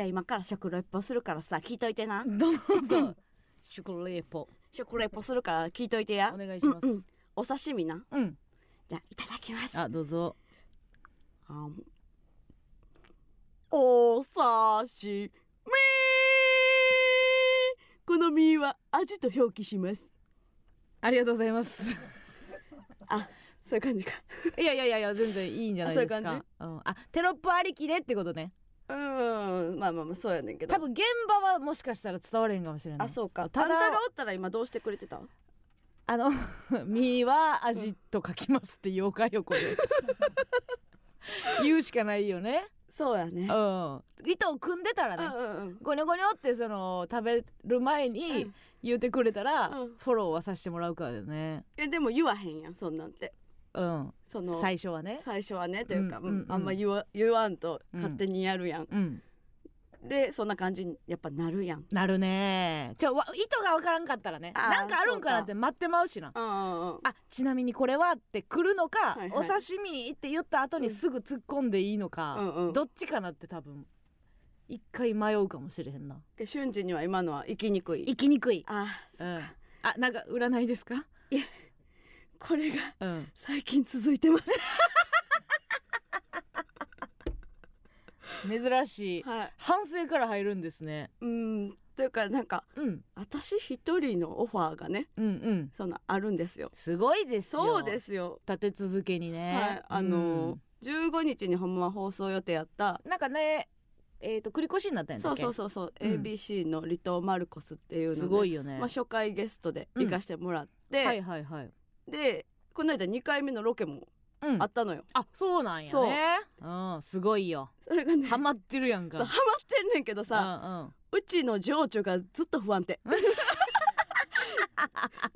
じゃあ今から食レポするからさ聞いといてな。どうぞ。食レポ。食レポするから聞いといてや。お願いします。うんうん。お刺身な。うん。じゃあいただきます。あどうぞ。あんお刺身。この身は味と表記します。ありがとうございます。あそういう感じか。いやいやいや全然いいんじゃないですか。あそうん、あテロップありきでってことねうんまあまあまあそうやねんけど。多分現場はもしかしたら伝われへんかもしれないあそうか。ただあんたがおったら今どうしてくれてた？あの「身は味と書きます」って言おうかよこれ言うしかないよね。そうやね。うん。糸を組んでたらねうんうんうん。ゴニョゴニョってその食べる前にうん。言うてくれたら、うん。フォローはさせてもらうからだよね。えでも言わへんやんそんなんてうん。その最初はね。最初はねというか、うんうんうん。あんま言わ言わんと勝手にやるやん、うんでそんな感じにやっぱなるやん。なるね。ちょわ意図がわからんかったらね。なんかあるんかなって待ってまうしな。うんうんうん。あちなみにこれはって来るのか、はいはい。お刺身って言った後にすぐ突っ込んでいいのか、うんうん。どっちかなって多分一回迷うかもしれへんな。で瞬時には今のは生きにくい。生きにくい、あうん、あなんか占いですか、これがうん、最近続いてます。珍しい。はい。反省から入るんですね、うん。というかなんかうん、私一人のオファーがねうんうん。そのあるんですよ。すごいですよ。そうですよ。立て続けにね。はい。あのー、15日にほんまは放送予定やった。うんなんかねえっ、と繰り越しになったそうそううそうそう、うん。ABC の離島マルコスっていうのですごいよね、まあ、初回ゲストで行かしてもらって、はいはいはいでこの間2回目のロケもうん。あったのよ、あそうなんやね。う。んすごいよ。それがねハマってるやんか。そうハマってんねんけどさ、うんうん。うちの情緒がずっと不安定。な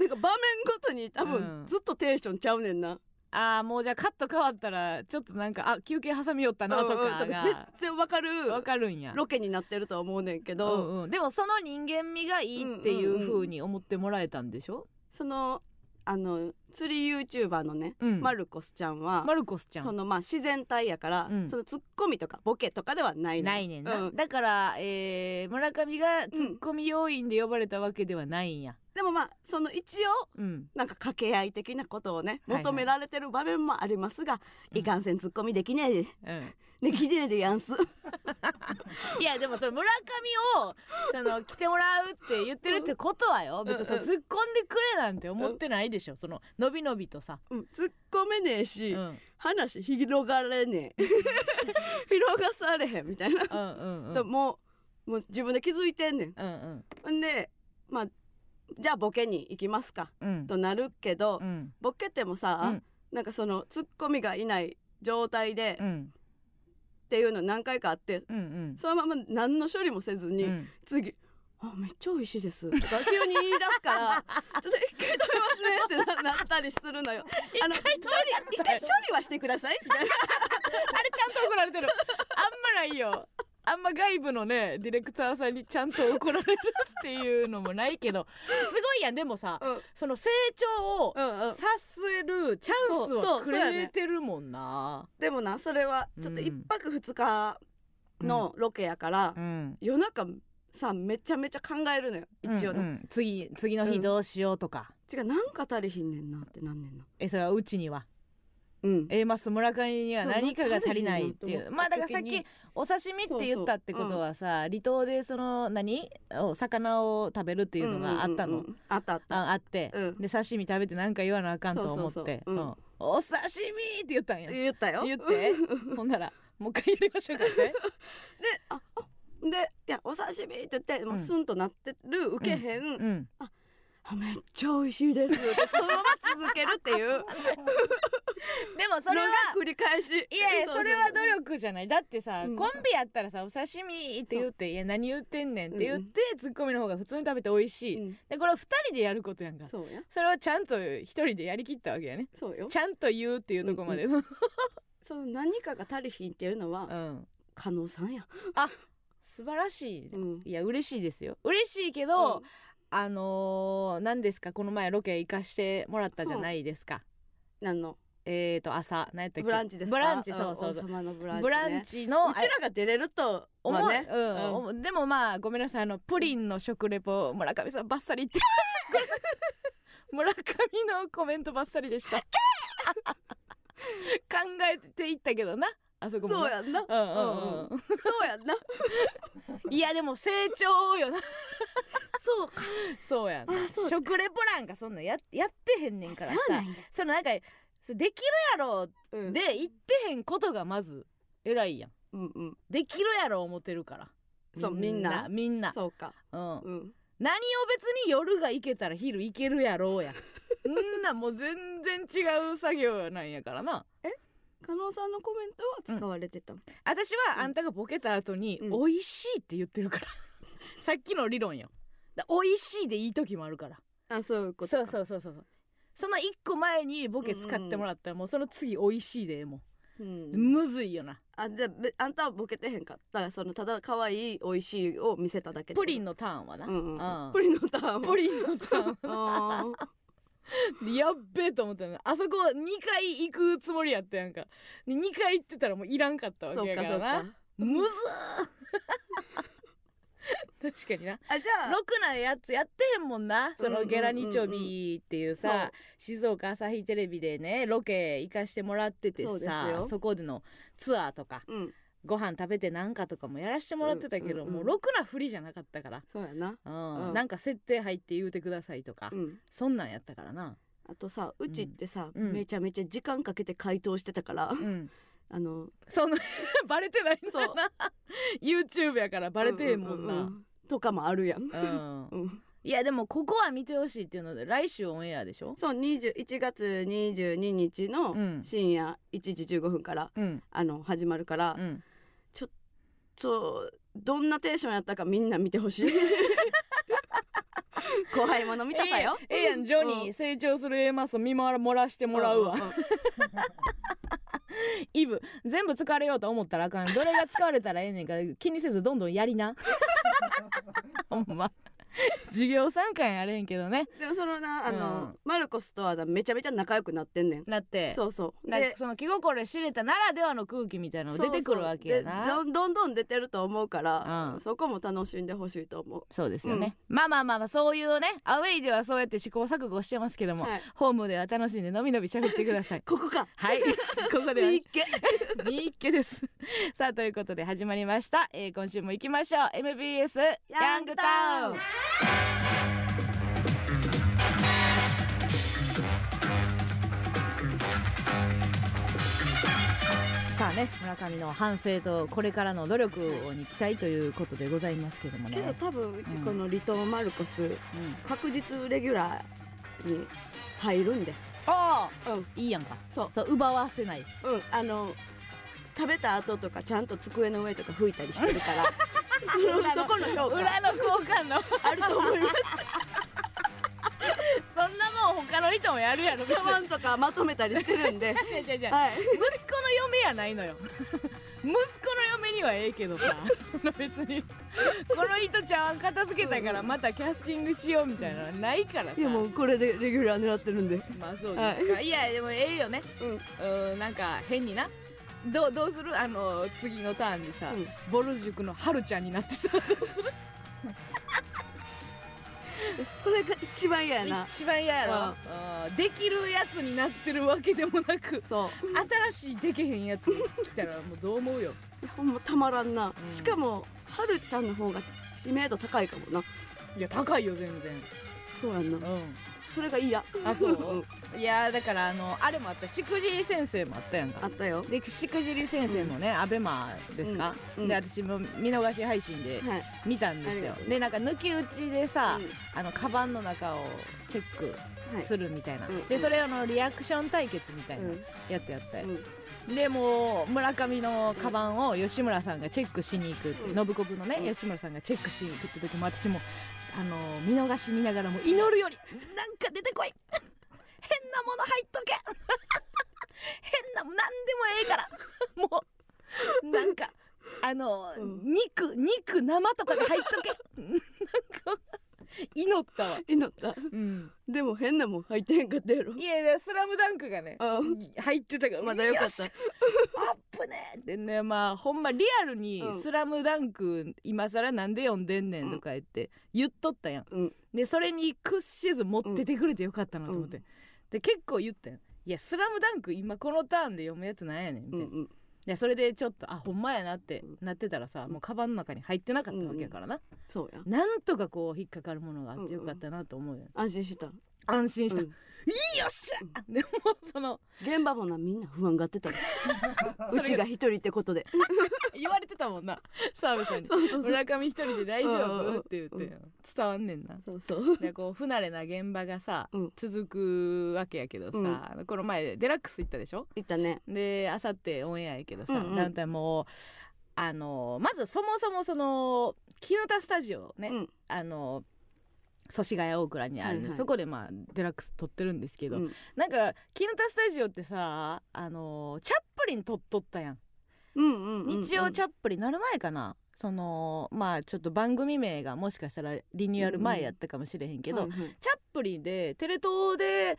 んか場面ごとに多うん。分ずっとテンションちゃうねんな、あーもうじゃあカット変わったらちょっとなんかあ休憩挟みよったなとうんうんかが全然わかるわかるんや。ロケになってるとは思うねんけうど、んうん、でもその人間味がいいっていう風に思ってもらえたんでしょ、そのあの釣り YouTuber のね、うん。マルコスちゃんは、マルコスちゃん。そのまあ自然体やから、うん。そのツッコミとかボケとかではないのないねんな、うん。だから、えー村上がツッコミ要員で呼ばれたわけではないんや。でもまあその一応うん。なんか掛け合い的なことをねはいはい。求められてる場面もありますが、いかんせんツッコミできねえ。でうんできねえでやんす。いやでもその村上をその来てもらうって言ってるってことはよ。別にそのうん。突っ込んでくれなんて思ってないでしょ。そののびのびとさ、うん突っ込めねえし、うん、話広がれねえ。広がされへんみたいな、うんうんうん。でもうもう自分で気づいてんねん。うんうん。でまあじゃあボケに行きますか。うん。となるけど、うん。ボケてもさ、うん。なんかそのツッコミがいない状態で、っうんていうの何回かあってうんうん。そのまま何の処理もせずに、うん。次「あめっちゃ美味しいです」とか急に言い出すから「ちょっと一回止めますね」ってななったりするのよ。あの処理一回処理はしてください。みたいな。あれちゃんと怒られてる。あんまないよあんま外部のねディレクターさんにちゃんと怒られるっていうのもないけど すごいやんでもさうん。その成長をさせるチャンスそうはくれてるもんな。でもなそれはちょっとうん一泊二日のロケやから、うん夜中さめちゃめちゃ考えるのよ一応の、うんうん次次の日どうしようとか、違うなんか足りひんねんなってなんねんなえそれはうちにはうん。A マス村上には何かが足りないっていう。まあだからさっきお刺身って言ったってことはさ離島でその何お魚を食べるっていうのがあったの、うんうんうん。あったあったああって、うん。で刺身食べて何か言わなあかんと思って。お刺身って言ったんや。言ったよ。言って。ほんならもう一回やりましょうかって でああでいやお刺身って言ってもううん。スンとなってる受けへん、うん。あめっちゃ美味しいです。ってそのまま続けるっていう。でもそれは繰り返し。いやいやそれは努力じゃない。だってさ、うん。コンビやったらさお刺身って言って「いや何言ってんねん」って言って、ツッコミの方が普通に食べて美味しい、うんでこれは2人でやることやんか。そうや。それをちゃんと1人でやりきったわけやね。そうよ。ちゃんと言うっていうところまで、うん その何かが足りひんっていうのは加納さんや、あ素晴らしい、うん。いや嬉しいですよ。嬉しいけど、うんあのー、何ですか？この前ロケ行かしてもらったじゃないですか、なん。の？えーと朝。何やったっけ？ブランチですか？ブランチそうそうそう。王様のブランチ、ね、ブランチのうちらが出れると思う、まあねうん。うん。でもまあごめんなさい。あのプリンの食レポ村上さんバッサリ。言って村上のコメントバッサリでした。考えていったけどなあそこもなそうやんな、うんうんうん。そうやんな。いやでも成長よな。そうか。そうやんな。あそうか。食レポなんかそんなんややってへんねんからさ。そうなんや。そのなんかそれできるやろうん。で言ってへんことがまず偉いやん。うんうん。できるやろ思ってるから。そうみんな。みんな。そうか。うん。うん。何を別に夜が行けたら昼行けるやろうや。んなもう全然違う作業なんやからな加納さんのコメントは使われてた、私はあんたがボケた後にうん。美味しいって言ってるから。さっきの理論よ。だ美味しいでいい時もあるから。あそういうことそううそうそうそう。その一個前にボケ使ってもらったらもうその次美味しいでええもうん。んむずいよな。あじゃあんたはボケてへんかったそのただ可愛い美味しいを見せただけンプリンのターンはな、うんうんうん。プリンのターンプリンのターン やっべえと思ったの。あそこ2回行くつもりやったやんか。で2回行ってたらもういらんかったわけやからな。むずー。確かにな。あじゃあ。ろくなやつやってへんもんな。そうんうんうんうんのゲラ日曜日っていうそうさ静岡朝日テレビでねロケ行かしてもらっててさよ。そこでのツアーとか。うんご飯食べてなんかとかもやらしてもらってたけど、うんうんうん。もうろくなふりじゃなかったから、そうやな。うん。うん。なんか設定入って言うてくださいとか、うん。そんなんやったからな、あとさうちってさ、うん。めちゃめちゃ時間かけて回答してたからうん、あのそんな バレてないんだよな YouTube やからバレてへんもんな、うううとかもあるやん、うん。うん、いやでもここは見てほしいっていうので来週オンエアでしょ？そう21月22日のうん。深夜1時15分から、うん。あの始まるから、うんそうどんなテンションやったかみんな見てほしい。後輩者見たさよ。ええええやんジョニー、成長する A マスを見守らしてもらうわ、イブ全部使われようと思ったらあかん。どれが使われたらええねんか気にせずどんどんやりな。ほんま 授業参観やれんけどね。でもそのなあの、うん。マルコスとはなめちゃめちゃ仲良くなってんねん。だって。そうそう。だでその気心知れたならではの空気みたいなのが出てくるわけやな。そうどんどんどん出てると思うから、うん。そこも楽しんでほしいと思う。そうですよね、まあまあまあまあそういうねアウェイではそうやって試行錯誤してますけども、はい。ホームでは楽しんでのびのびしゃべってください。ここか。はい。ここでは。いいっけみっけです。さあということで始まりました、えー今週も行きましょう。MBS ヤングタウンさあね村上の反省とこれからの努力に期待ということでございますけどもけどね、多分うちうんこの離島マルコスうん、確実レギュラーに入るんで。ああうん。いいやんか。そう。そう奪わせない。うんあの食べた後とかちゃんと机の上とか拭いたりしてるから そ のそこの評価。裏の交換の。あると思います。そんなもん他の人もやるやろ茶碗とかまとめたりしてるんで。はい。息子の嫁やないのよ。息子の嫁にはええけどさ。その別にこの人ちゃん片付けたからまたキャスティングしようみたいなのないからさ。いやもうこれでレギュラー狙ってるんで。まあそうですか、い、やでもええよね。うん。うんなんか変になどうどうする？あの次のターンにさ、うん。ボル塾のはるちゃんになってたら どうする？それが一番嫌やな。一番嫌やろ、うん。できるやつになってるわけでもなくそう。新しいでけへんやつに来たらもうどう思うよ。いやほんまたまらんな、うん。しかもはるちゃんの方が知名度高いかもな。いや高いよ全然。そうやんな。うんそれが嫌。あそう？ん。いやだからあのあれもあったしくじり先生もあったやんか。あったよ。でしくじり先生のね、アベマですか、うん。うん。で私も見逃し配信ではい。見たんですよ。ありがとう。でなんか抜き打ちでさ、うん。あのカバンの中をチェックはい。するみたいな、うん。でそれあのリアクション対決みたいなうん。やつやったよ、うん。でもう村上のカバンを吉村さんがチェックしに行くって、うん。信子部のね、うん。吉村さんがチェックしに行くって時も私もあの見逃し見ながらも祈るようになんか出てこい。変なもの入っとけ。変な何でもええから。もうなんかあの、うん。肉肉生とかで入っとけ。なんか祈ったわ。祈った？うん。でも変なもん入ってへんかったやろ。いやいやスラムダンクがねあ入ってたからまだよかった。しアップねって。ねまあほんまリアルにうん「スラムダンク今更なんで読んでんねん」とか言って言っとったやん。うん。でそれに屈しず持っててくれてよかったなと思って、うん。で結構言ったやん「いやスラムダンク今このターンで読むやつなんやねん」みたいな、うんうんでそれでちょっとあほんまやなってなってたらさもうカバンの中に入ってなかったわけやからな、そうや。なんとかこう引っかかるものがあってよかったなと思うよ、安心した。安心した、うんよっしゃ、でもその現場もなみんな不安がってた。うちが一人ってことで。言われてたもんな。澤部さんに。そうそうそう。村上一人で大丈うんうんうん。夫って言って。伝わんねんな。そうそう。でこう不慣れな現場がさ、うん。続くわけやけどさ、うん。この前デラックス行ったでしょ？いったね。であさってオンエアやけどさ、うんうん。だんだんもうあのまずそもそもその絹田スタジオね、うん。あの祖師ヶ谷大倉にある。んで、はいはい。そこでまあデラックス撮ってるんですけど、うん。なんか絹田スタジオってさあのチャップリン撮っとったやん。うんうんうん日曜チャップリンなる前かな。そのまあちょっと番組名がもしかしたらリニューアル前やったかもしれへんけど、はいはい。チャップリンでテレ東で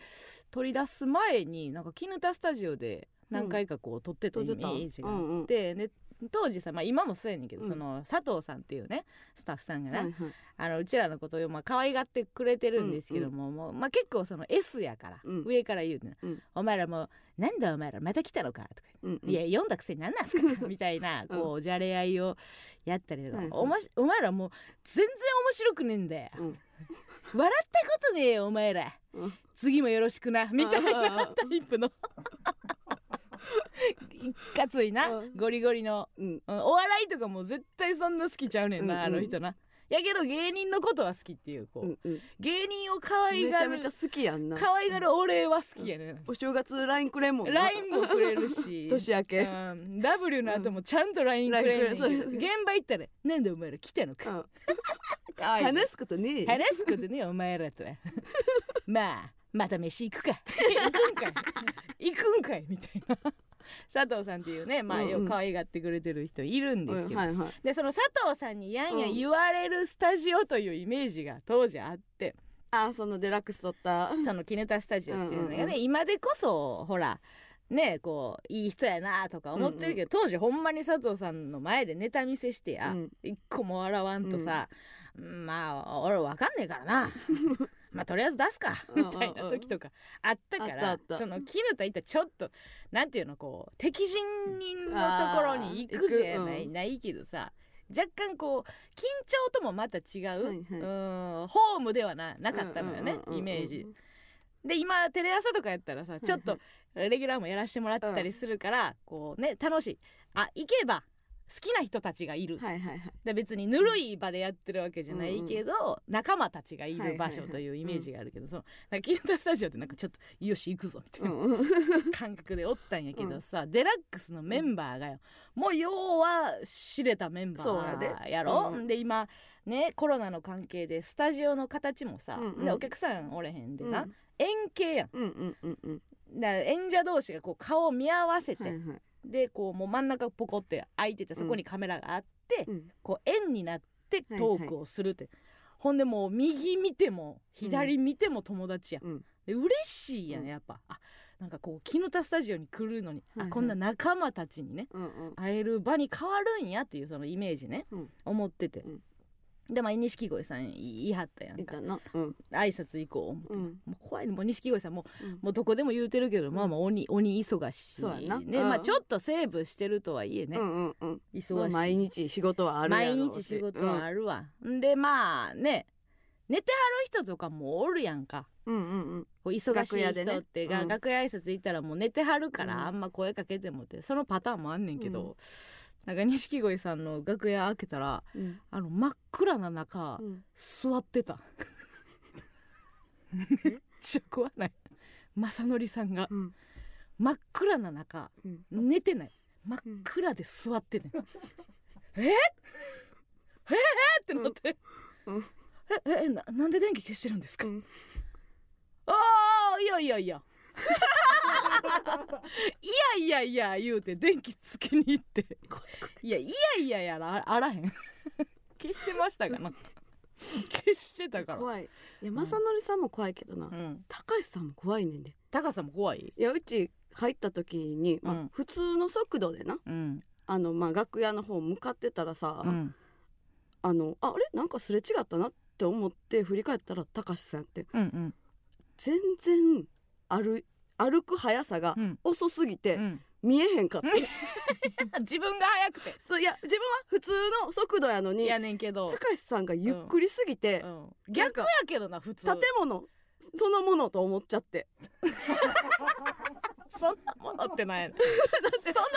取り出す前になんか絹田スタジオで何回かこう撮ってたイメージがあっうんうん。て、で当時さ、まあ、今もそうやねんけど、うん。その佐藤さんっていうねスタッフさんがね、はいはい。あのうちらのことをまあ可愛がってくれてるんですけども,、もうまあ、結構その S やから、うん。上から言うね、うん。お前らもう「なんだお前らまた来たのか」とかうんうん。いや読んだくせになんなんすか みたいなこうじゃれ合いをやったりとか、はいはい。おましお前らもう全然面白くねえんだよ、うん。笑ったことねえよお前ら。うん。次もよろしくなみたいなあタイプのいかついな。うん。ゴリゴリの、うん。うん。お笑いとかも絶対そんな好きちゃうねんな、うんうんあの人な。やけど芸人のことは好きっていうこう、うんうん。芸人を可愛がるめちゃめちゃ好きやんな。可愛がる俺は好きやねん。お正月 LINE くれんもんな。LINE もくれるし。年明け。うん、W の後もちゃんと LINE くれんねんけど、LINE くれ現場行ったら「なんでお前ら来たのか」うん。かわいい話すことねえ話すことねお前らとは。まあまた飯行くか。行くんかい。行くんかいみたいな。佐藤さんっていうねまあうんうん。よく可愛がってくれてる人いるんですけど、でその佐藤さんにやんや言われるスタジオというイメージが当時あって、あそのデラックス撮った。そのキネタスタジオっていうのがね、うんうんうん。今でこそほらねこういい人やなとか思ってるけど、当時ほんまに佐藤さんの前でネタ見せしてや、うん。一個も笑わんとさ、まあ俺わかんねえからなまあとりあえず出すか。うんみたいな時とか。あったからその絹田行った。らちょっとなんていうのこう敵陣のところに行くじゃない,、ないけどさ若干こう緊張ともまた違う、うんホームではななかったのよね、イメージ。で今テレ朝とかやったらさちょっとレギュラーもやらせてもらってたりするから、こうね楽しい。あ行けば好きな人たちがいる、はいはいはい。で別にぬるい場でやってるわけじゃないけど、仲間たちがいる場所というイメージがあるけど、そのなんかキンタスタジオってなんかちょっとよし行くぞみたいなうん。うん感覚でおったんやけどさ、デラックスのメンバーがよ。もう要は知れたメンバーやろ、うん。で今ねコロナの関係でスタジオの形もさ、うんうん。でお客さんおれへんでな、うん。円形やん。うんうんうんうん。だから演者同士がこう顔を見合わせて、はいはいでこうもう真ん中ポコって開いててそこにカメラがあって、うん。こう円になってトークをするって、ほんでもう右見ても左見ても友達や。ん、うん。で嬉しいやんうん。やっぱ、あなんかこう絹田スタジオに来るのに、はいはい。あこんな仲間たちにねうんうん。会える場に変わるんやっていうそのイメージね、うん。思ってて、うんでまあ錦鯉さん言いはったやんか。うん。挨拶行こううん。もう怖いねもう錦鯉さんもううん。もうどこでも言うてるけど、まあまあ鬼鬼忙しいそうやな。ね、うん。まあちょっとセーブしてるとはいえね、うんうんうん。忙しい、まあ毎日仕事はあるやろ毎日仕事はあるわ、ん、でまあね寝てはる人とかもおるやんか。うんうんうん。こう忙しい人ってが、うん。楽屋挨拶行ったらもう寝てはるから、うん。あんま声かけてもってそのパターンもあんねんけど、うんなんか錦鯉さんの楽屋開けたらうん。あの真っ暗な中、うん。座ってた。めっちゃ怖ない？正則さんが。うん。真っ暗な中うん。寝てない。真っ暗で座ってね、え？え？え？ってなって、うん。え？え？ななんで電気消してるんですか、うん。ああいやいやいやいや いやいや言うて電気つけに行って。いやいやいややらあらへん。消してましたかな。消してたから。怖い。いや正則さんも怖いけどな、うん。高橋さんも怖いねんで。高さも怖い？いやうち入った時に、まあうん。普通の速度でなうん。あの、まあ、楽屋の方向かってたらさ、うん。あのああれ？なんかすれ違ったなって思って振り返ったら高橋さんってうんうん。全然歩い歩く速さがうん。遅すぎてうん。見えへんかった、自分が早くて。そういや自分は普通の速度やのにやねんけど、高橋さんがゆっくりすぎて、うん、逆やけどな普通。建物そのものと思っちゃって そんなものってない。のそんなも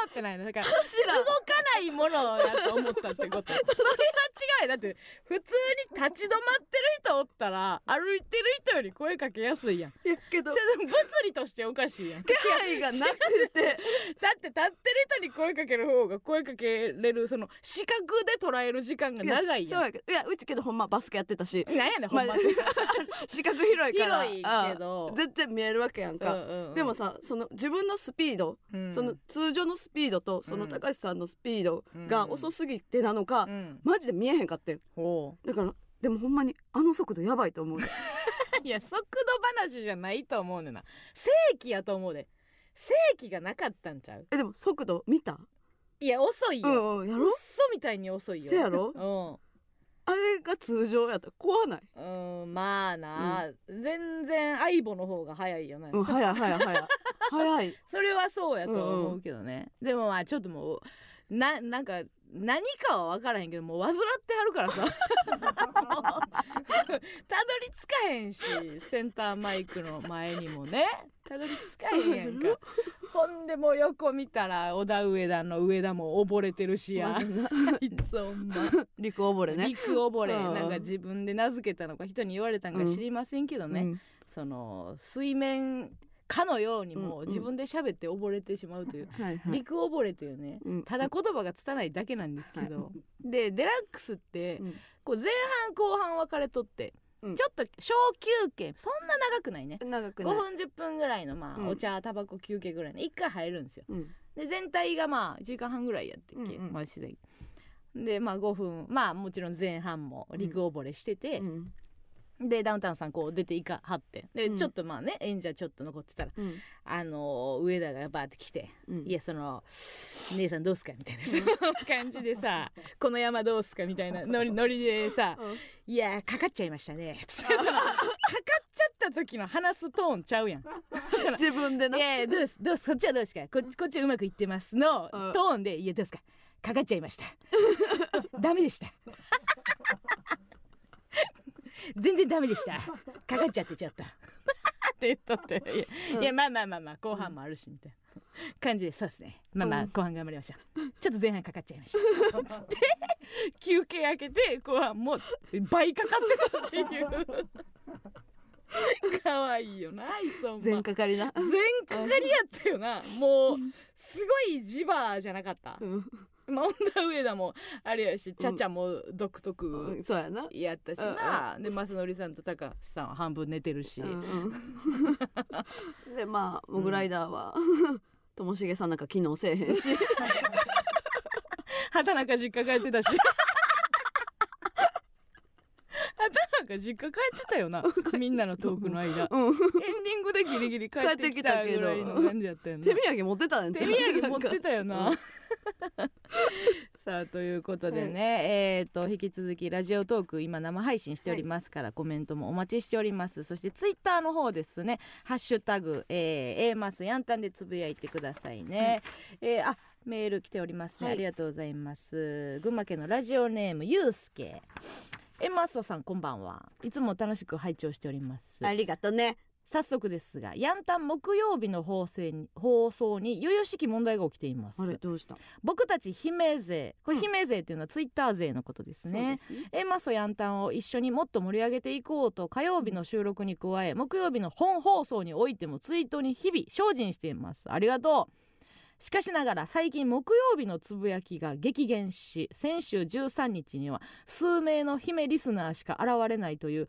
のってないの。だから柱動かないものやと思ったってこと。それは違いだって普通に立ち止まってる人おったら歩いてる人より声かけやすいやん。いやけど。それでも物理としておかしいやん。気配がなくて。だって立ってる人に声かける方が声かけれるその視覚で捉える時間が長いやん。そうやけど。いやうちけどほんまバスケやってたし。なんやねんほんま。に、視覚広いから。広いけど。あ全然見えるわけやんか、うんうんうん。でもさその自分のスピード、うん。その通常のスピードとそのうん高橋さんのスピードが遅すぎてなのか、うん。マジで見えへんかってん。ほだからでもほんまにあの速度やばいと思うう いや速度話じゃないと思うねんな。正規やと思うで。正規がなかったんちゃう？えでも速度見た？いや遅いうよ、んうんやろ？嘘みたいに遅いよ。せやろ？あれが通常やったら怖ない？うん、うん、まあな、全然相棒の方が早いよね、うん早い早い早い。早 いそれはそうやとは思うけどね、でもまあちょっともうななんか何かは分からへんけどもう患ってはるからさ。たどり着かへんしセンターマイクの前にもね。たどり着かへんやんか。ほんでもう横見たら小田上田の上田も溺れてるしや。いつほんま。陸溺れね。陸溺れ。うん。なんか自分で名付けたのか人に言われたんか知りませんけどね、うん。その水面かのようにもう自分で喋って溺れてしまうという、はいはい。陸溺れというねうん。ただ言葉が拙いだけなんですけど、でデラックスってうん。こう前半後半分かれとって、うん。ちょっと小休憩そんな長くないね。5長くない。分10分ぐらいのまあ、うん。お茶タバコ休憩ぐらいの1回入るんですよ。うん。で全体がまあ1時間半ぐらいやってっけ、うんうん。まあでまあ5分まあもちろん前半も陸溺れしてて、うんでダウンタウンさんこう出ていかはって。で、うん。ちょっとまあね演者ちょっと残ってたらうん。あのー上田がバーって来てうん。いやその姉さんどうすかみたいなその 感じでさこの山どうすかみたいなノリノリでさうん。いやかかっちゃいましたね。かかっちゃった時の話すトーンちゃうやん。自分でな。いやどうですどうですこっちはどうですか？ここっちはうまくいってますのうん。トーンでいやどうですか？かかっちゃいました。ダメでした全然ダメでした。かかっちゃってちゃったって言っとって。いや,、うん。いやまあまあまあまあ後半もあるしみたいな感じで。そうですね。まあまあうん後半頑張りましょう。ちょっと前半かかっちゃいましたつって休憩開けて後半もう倍かかってたっていう。可愛いよなあいつほんま。全かかりな。全かかりやったよな。もうすごい磁場じゃなかった。うんまあ女上田もあれやしちゃちゃも独特うんそうやな。やったしな、で正則さんと高橋さんは半分寝てるし、うんうん。でまあモグライダーはともしげさんなんか機能せえへんし。畑中実家帰ってたし畑中実家帰ってたよな。みんなのトークの間。エンうんディングでギリギリ帰ってきたぐらいの感じやったよな。手土産持ってたん手土産持ってたよな、うん さあということでね、えー、と引き続きラジオトーク今生配信しておりますから、コメントもお待ちしております。そしてツイッターの方ですね「ハッシュタグ、えー、A マスヤンタン」でつぶやいてくださいね、えーあメール来ておりますね、はい。ありがとうございます。群馬県のラジオネームゆうすけえマストさんこんばんは。いつも楽しく拝聴しております。ありがとね。早速ですがヤンタン木曜日の放送に放送によ々しき問題が起きています。あれどうした？僕たち姫勢これうん。姫勢っていうのはツイッター勢のことですね、そうですね。エマソヤンタンを一緒にもっと盛り上げていこうと火曜日の収録に加え木曜日の本放送においてもツイートに日々精進しています。ありがとうしかしながら最近木曜日のつぶやきが激減し先週13日には数名の姫リスナーしか現れないという、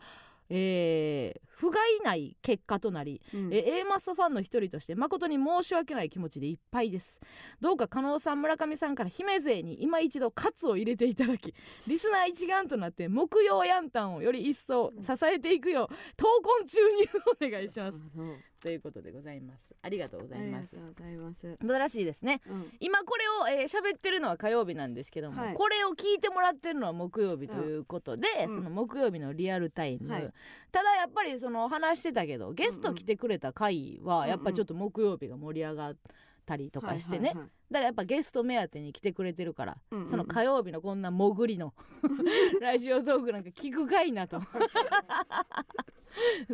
えー不甲斐ない結果となり、うん。えー A マスファンの一人として誠に申し訳ない気持ちでいっぱいです。どうか加納さん村上さんから姫勢に今一度カツを入れていただきリスナー一丸となって木曜ヤンタンをより一層支えていくよう闘魂注入お願いします。う。ということでございます。ありがとうござありがいますとうございます。素晴らしいですね。うん。今これをえー喋、ってるのは火曜日なんですけども、はい。これを聞いてもらってるのは木曜日ということで、うん。その木曜日のリアルタイム、はい。ただやっぱりその話してたけどゲスト来てくれた回はやっぱちょっと木曜日が盛り上がったりとかしてね、だからやっぱゲスト目当てに来てくれてるから、うんうん。その火曜日のこんな潜りの ラジオトークなんか聞くかいなと。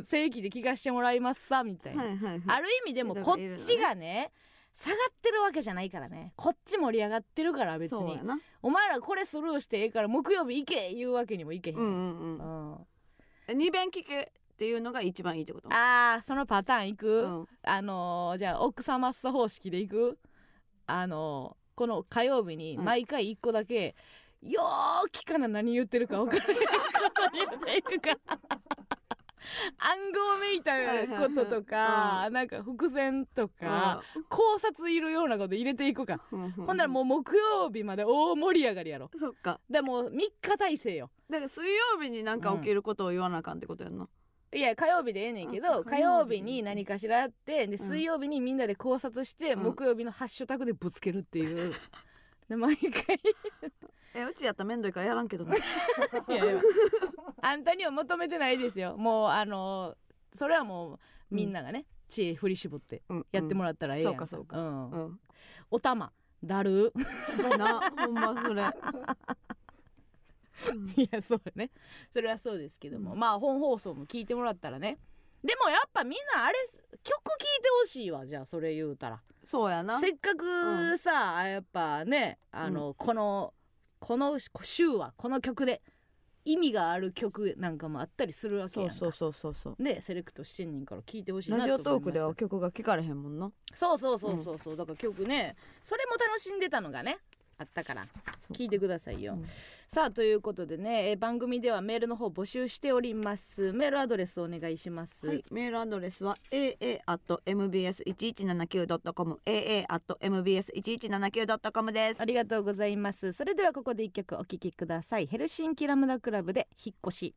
正規で聞かしてもらいますさみたいな、はいはいはい。ある意味でもこっちがね下がってるわけじゃないからね。こっち盛り上がってるから別に。お前らこれスルーしてええから木曜日行け言うわけにもいけへん、うんうんうん。うん。え二遍聞けっていうのが一番いいってこと？あーそのパターン行く、うん。あのーじゃあ奥様マッサ方式で行く？あのーこの火曜日にうん。毎回一個だけ、よー聞かな何言ってるか分からないこと言っていくから。暗号めいたこととか、なんか伏線とか、考察いるようなこと入れていこうか、うんうんほんならもう木曜日まで大盛り上がりやろ。そっか。でもう3日体制よ。だから水曜日になんか起きることを言わなあかんってことやんな、いや火曜日でええねんけどあ火曜日。に何かしらあってでうん。水曜日にみんなで考察して、うん。木曜日のハッシュタグでぶつけるっていう。で毎回。えうちやったら面倒いからやらんけどね。いやいや。あんたには求めてないですよ。もうあのそれはもうみんながね、知恵振り絞ってうんやってもらったらええやん、そうかそうか。ん。うん。おたまだる。な。ほんまそれ、いやそうよね。それはそうですけども、うん。まあ本放送も聞いてもらったらね。でもやっぱみんなあれ曲聴いてほしいわじゃあそれ言うたら。そうやな。せっかくさ、やっぱねあの、このこの週はこの曲で意味がある曲なんかもあったりするわけやんか。そうそうそうそうそう。ねセレクトしてんねんから聴いてほしいなラジオトークでは曲が聞かれへんもんな。そうそうそうそうそう。だから曲ねそれも楽しんでたのがねあったから。聞いてくださいよ、うん。さあということでね、えー番組ではメールの方募集しております。メールアドレスお願いします、はい、メールアドレスは aa.mbs1179.com aa.mbs1179.com です。ありがとうございます。それではここで一曲お聴きください。ヘルシンキラムダクラブで引っ越し。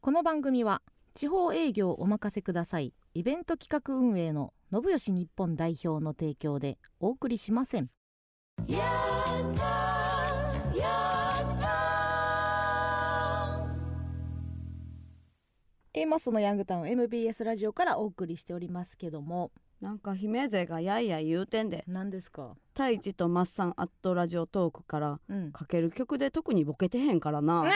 この番組は地方営業お任せください。イベント企画運営の信義日本代表の提供でお送りしません。A マスのヤングタウン MBS ラジオからお送りしておりますけども。なんか姫勢がやいやい言うてんで。何ですか？太一とマッサンアットラジオトークからうん。かける曲で特にボケてへんからな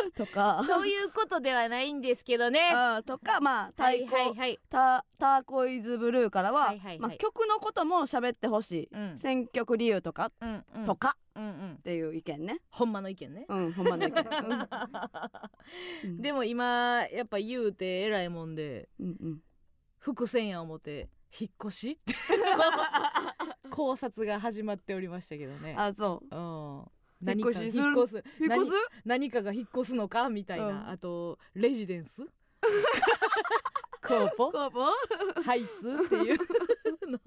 とか。そういうことではないんですけどね。とかまあ太はい鼓、はいはい。タターコイズブルーからは、はいはいはい。まあ、曲のことも喋ってほしい、うん。選曲理由とか、うんうん。とか。うんうん。っていう意見ね。ほんまの意見ね。うんほんまの意見、うん。でも今やっぱ言うて偉いもんでうんうん。伏線や思って引っ越しって考察が始まっておりましたけどね。あそうん引っ越しする？引っ越す？う引っ越す何かが引っ越すのかみたいな、うん。あとレジデンス？コーポ？コーポ？ハイツっていうの。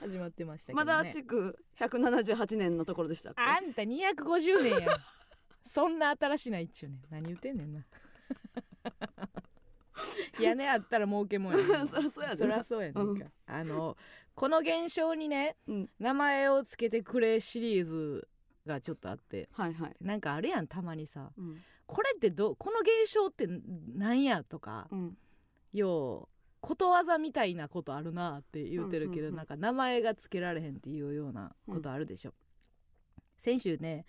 始まってましたけどまねだ築178年のところでしたあんた250年やん。そんな新しないっちゅうねん。何言ってんねんな。屋根あったら儲けもんやねん。そりゃそうやでそりゃそうんか、あのこの現象にねうん。名前をつけてくれシリーズがちょっとあって。はいはい、なんかあるやんたまにさ。うん。これってどこの現象ってなんやとかうん。ようことわざみたいなことあるなって言うてるけど、うんうんうん。なんか名前がつけられへんっていうようなことあるでしょ、先週ね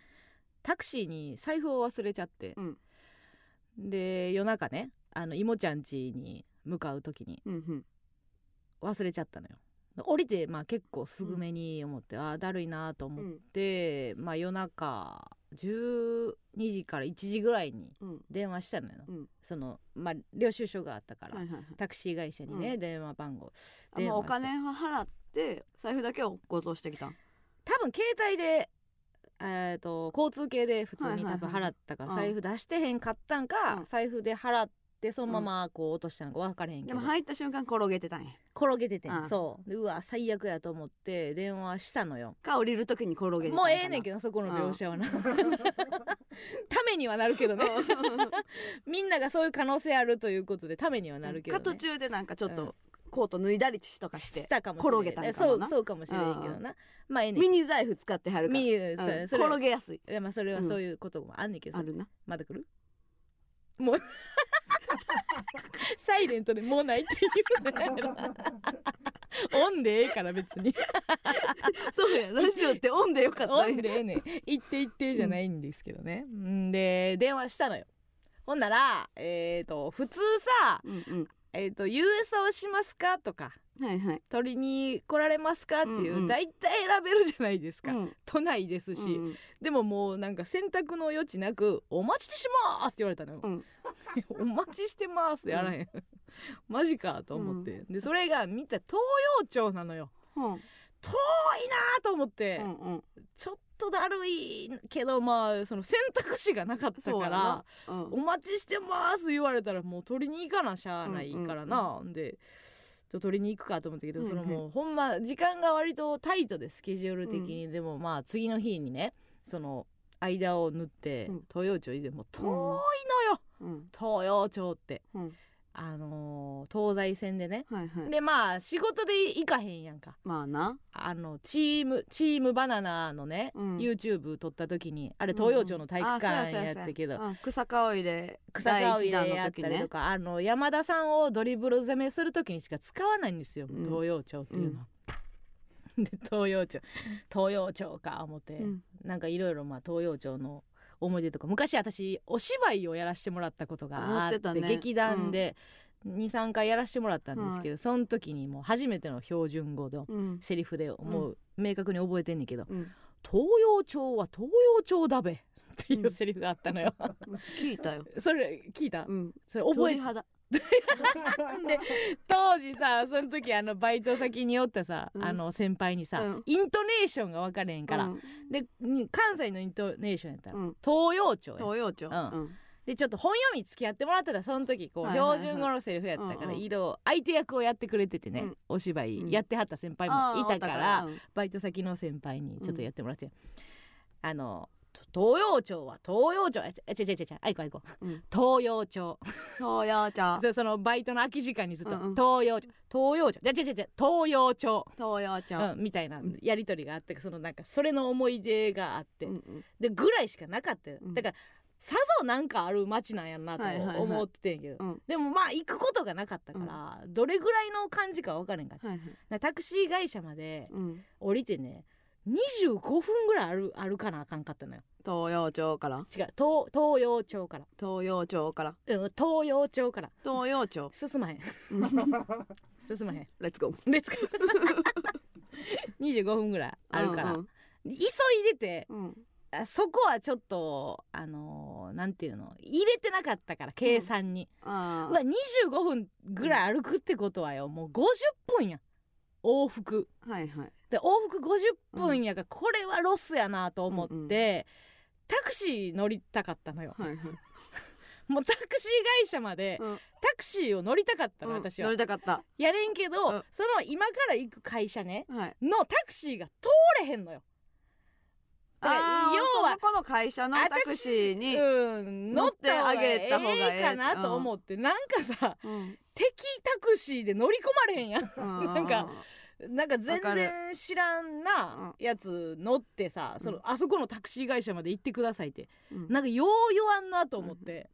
タクシーに財布を忘れちゃって、うん。で夜中ねあの妹ちゃん家に向かう時にうんうん。忘れちゃったのよ降りてまあ結構すぐめに思って、ああだるいなと思って、まあ夜中12時から1時ぐらいにうん。電話したのよ、うん。そのまあ領収書があったから、はいはいはい。タクシー会社にね、うん。電話番号あもうお電話して。金は払って財布だけを強盗してきた。ん多分携帯でえー、と交通系で普通に多分はいはいはい払ったからうん財布出してへんかったんか、うん。財布で払ってそのままこう落としたのか分からへんけど、でも入った瞬間転げてたんや。転げててん、うん。そう。でうわ最悪やと思って電話したのよ。か降りる時に転げてたもうええねんけどどそこの描写はな、ためにはなるけどね。みんながそういう可能性あるということでためにはなるけど、ね、か途中でなんかちょっうん。とコート脱いだりとかししてたかもしれ転んげたんかもな。そうそうかもしれんけどな。まあええねんミニ財布使ってはるから。ミニうんそれ転げやすい。いやまあそれはそういうこともあんねんけど。さ、あるな。まだ来る？もう。サイレントでもうないっていう。オンでええから別に。そうやラジオってオンでよかったオねンでええねん。言って言ってじゃないんですけどね、ん、で電話したのよ。ほんならえっ、と普通さうんうんえっ、と郵送しますかとかはいはい。取りに来られますかっていう、うんうん。大体選べるじゃないですか、うん。都内ですし、うんうん。でももうなんか選択の余地なく「お待ちしてます」って言われたのよ、うん。お待ちしてますやらへん、マジかと思って、でそれが見た東洋町なのよ。うん。遠いなと思って、うんうん。ちょっとだるいけどまあその選択肢がなかったからな。うん。お待ちしてます言われたらもう取りに行かなしゃあないからな、でちょっと取りに行くかと思ったけど、うんうん。そのもうほんま時間が割とタイトでスケジュール的に、でもまあ次の日にねその間を縫って、うん。東洋町でもう遠いのよ、うん。東洋町って。うんあのー東西線でね。はいはい。でまあ仕事で行かへんやんか。まあな。あのチームチームバナナのね、うん。YouTube 撮った時にあれ東洋町の体育館やったけど、うん。草川入れ草川入れやったりとの時ねか、あの山田さんをドリブル攻めする時にしか使わないんですよ、うん。東洋町っていうのは。で東洋町東洋町か思って、うん。なんかいろいろまあ東洋町の思い出とか昔私お芝居をやらせてもらったことがあってね。劇団で23回やらせてもらったんですけど、その時にもう初めての標準語のうん。セリフでもう明確に覚えてんねんけどうん「東洋町は東洋町だべ」っていうセリフがあったのよ。聞いたよ。それ聞いた、うん。それ覚え鳥肌 で当時さその時あのバイト先におったさ、うん。あの先輩にさ、うん。イントネーションが分かれへんから、うん。でに関西のイントネーションやったら、うん。東洋町や。東洋町うん。うん。でちょっと本読み付き合ってもらってたその時こう、標準語のセリフやったから色相手役をやってくれててね、うん。お芝うん。居やってはった先輩もいたから,、バイト先の先輩にちょっとやってもらって、あの東洋町は東洋町あちゃちゃちゃちゃあいこあいこう。ん。東洋町。東洋町。でそのバイトの空き時間にずっと、うんうん。東洋町。東洋町。じゃじゃじゃじゃ東洋町、東洋町。うん、みたいなやり取りがあってそのなんかそれの思い出があって、うんうん。でぐらいしかなかったよ、うん。だからさぞなんかある街なんやなとはいはいはい。思っててんけど、うん。でもまあ行くことがなかったから、どれぐらいの感じか分からんかった。はいはい。タクシー会社までうん。降りてね25分ぐらいある歩かなあかんかったのよ。東洋町から？違う東東洋町から、東洋町から？うん、東洋町から。東洋町？進まへん。うん。進まへん。レッツゴーレッツゴー25分ぐらいあるから、うん急いでてうん。あそこはちょっとあのーなんていうの？入れてなかったから計算に、あうわ25分ぐらい歩くってことはよ。もう50分や往復。あはいはい。で往復50分やがこれはロスやなと思って、うんうん。タクシー乗りたかったのよ。はいはい。もうタクシー会社までうん。タクシーを乗りたかったの、うん。私は。乗りたかった。やれんけど、うん。その今から行く会社ねはい。のタクシーが通れへんのよ。だからあー要はそこの会社のタクシーにうん、乗ってあげた方がええ。ええかなと思って、なんかさうん敵タクシーで乗り込まれへんやん。うんなんかなんか全然知らんなやつ乗ってさ、そのうん。あそこのタクシー会社まで行ってくださいって。うん。なんかよう言わんなと思って、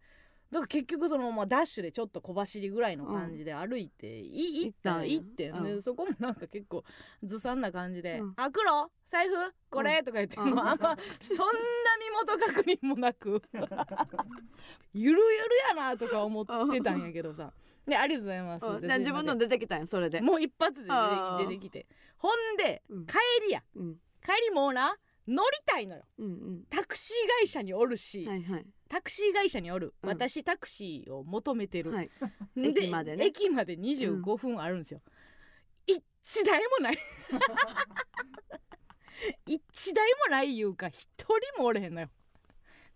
だから結局そのまあダッシュでちょっと小走りぐらいの感じで歩いて、い行った行って、うん。でそこもなんか結構ずさんな感じで「うん。あ黒財布これ」とか言って、うん。もうあんまそんな身元確認もなく。ゆるゆるやなとか思ってたんやけどさ「でありがとうございます」自分の出てきたんやそれで。もう一発で出てきてほんで、うん。帰りや。うん。帰りもうな乗りたいのよ。うんタクシー会社におるし、うんはいはいタクシー会社におる、うん。私タクシーを求めてる、はい。で駅までね。駅まで25分あるんですよ、一台もない。一台もないいうか一人もおれへんのよ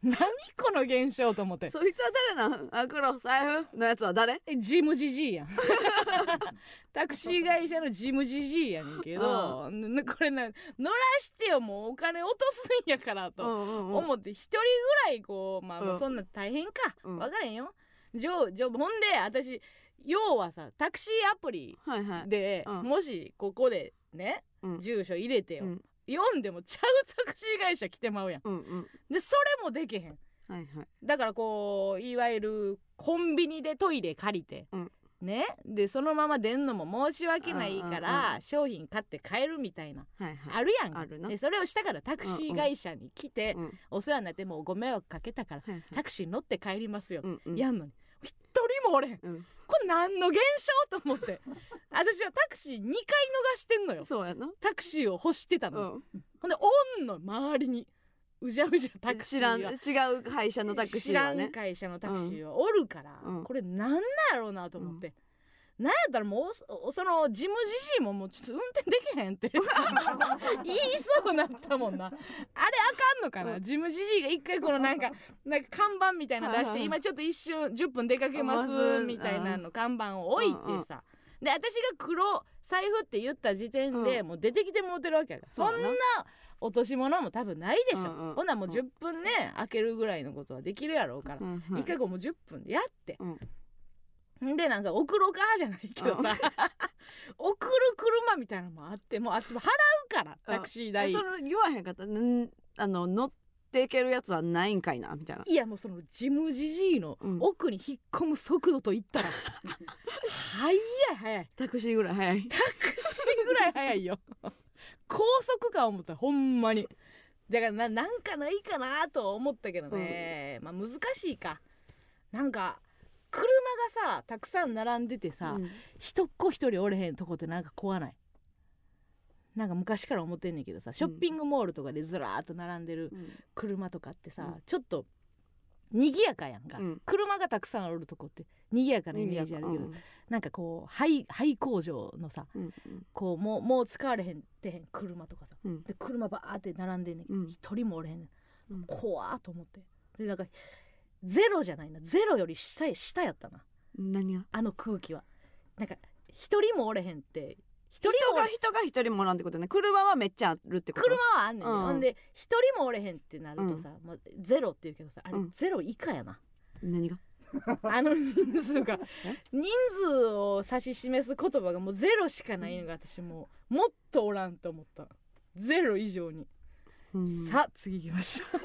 何この現象と思って。そいつは誰なん？アクロ財布のやつは誰？えジムジジイやん。タクシー会社のジムジジイやねんけど、なこれな乗らしてよもうお金落とすんやからとんうんうん。思って一人ぐらいこうまあうん。まあそんな大変か、うん。分からへんよ。じょじょほんで私要はさタクシーアプリはいはい。で、うん。もしここでねうん。住所入れてよ、うん読んでもちゃうタクシー会社来てまうやん。うんうん。でそれもできへん。はいはい。だからこういわゆるコンビニでトイレ借りて、うん。ね？でそのまま出んのも申し訳ないかうんうんら商品買って帰るみたいな、はいはい。あるやんあでそれをしたからタクシー会社に来て、うんお世話になってもうご迷惑かけたからはいはい。タクシー乗って帰りますよ、うんうん。やんのに一人もおれへん。うん。これ何の現象？と思って。私はタクシー2回逃してんのよ。そうやな。タクシーを欲してたうの、ん。ほんでおんの周りにうじゃうじゃタクシ知らんーが違う会社のタクシーは知らねん会社のタクシーはおるから、うん。これなんなんやろうなと思って、なんやったらもうそそのジムじじいももうちょっと運転できへんって。言いそうになったもんな。あれあかんのかな、ジムじじいが一回このなんか なんか看板みたいなの出して、今ちょっと一瞬10分出かけまますみたいなの看板を置いてさ、で私が黒財布って言った時点でうん。もう出てきてもうてるわけやから、そんな落とし物も多分ないでしょ、うんうん。ほんならもう10分ね開けるぐらいのことはできるやろうから、うんうん。一回こうもう10分でやって、うんんでなんか送ろうかじゃないけどさ。送る車みたいなのもあってもうあっちも払うからタクシー代、それ言わへんかった？んあの乗っていけるやつはないんかいなみたいな。いやもうそのジムジジイのうん。奥に引っ込む速度といったら、速い速い。タクシーぐらい早い。タクシーぐらい速いよ。高速か思ったほんまに。だからななんかないかなとは思ったけどね、まあ難しいか。なんか車がさたくさん並んでてさ、うん。一っ子一人おれへんとこってなんか怖ない？なんか昔から思ってんねんけどさショッピングモールとかでずらーっと並んでる車とかってさ、うん。ちょっと賑やかやんか、うん。車がたくさんあるとこって賑やかなイメージあるけど、なんかこう廃廃工場のさうんうん。こうもうもう使われへんってへん車とかさうん。で車バーって並んでんねんけどうん。一、人もおれへんねん。うん。怖ーと思って。でなんかゼロじゃないな。ゼロより下や下やったな。何が？あの空気は。なんか一人もおれへんって一人が人が一人もおらんってことね。車はめっちゃあるってこと？車はあんねんね、うん。ほんで一人もおれへんってなるとさ、まあ、ゼロって言うけどさあれうん。ゼロ以下やな、何が？あの人数が。え？人数を指し示す言葉がもうゼロしかないのが私もうもっとおらんと思った。ゼロ以上に、うん。さあ次行きましょう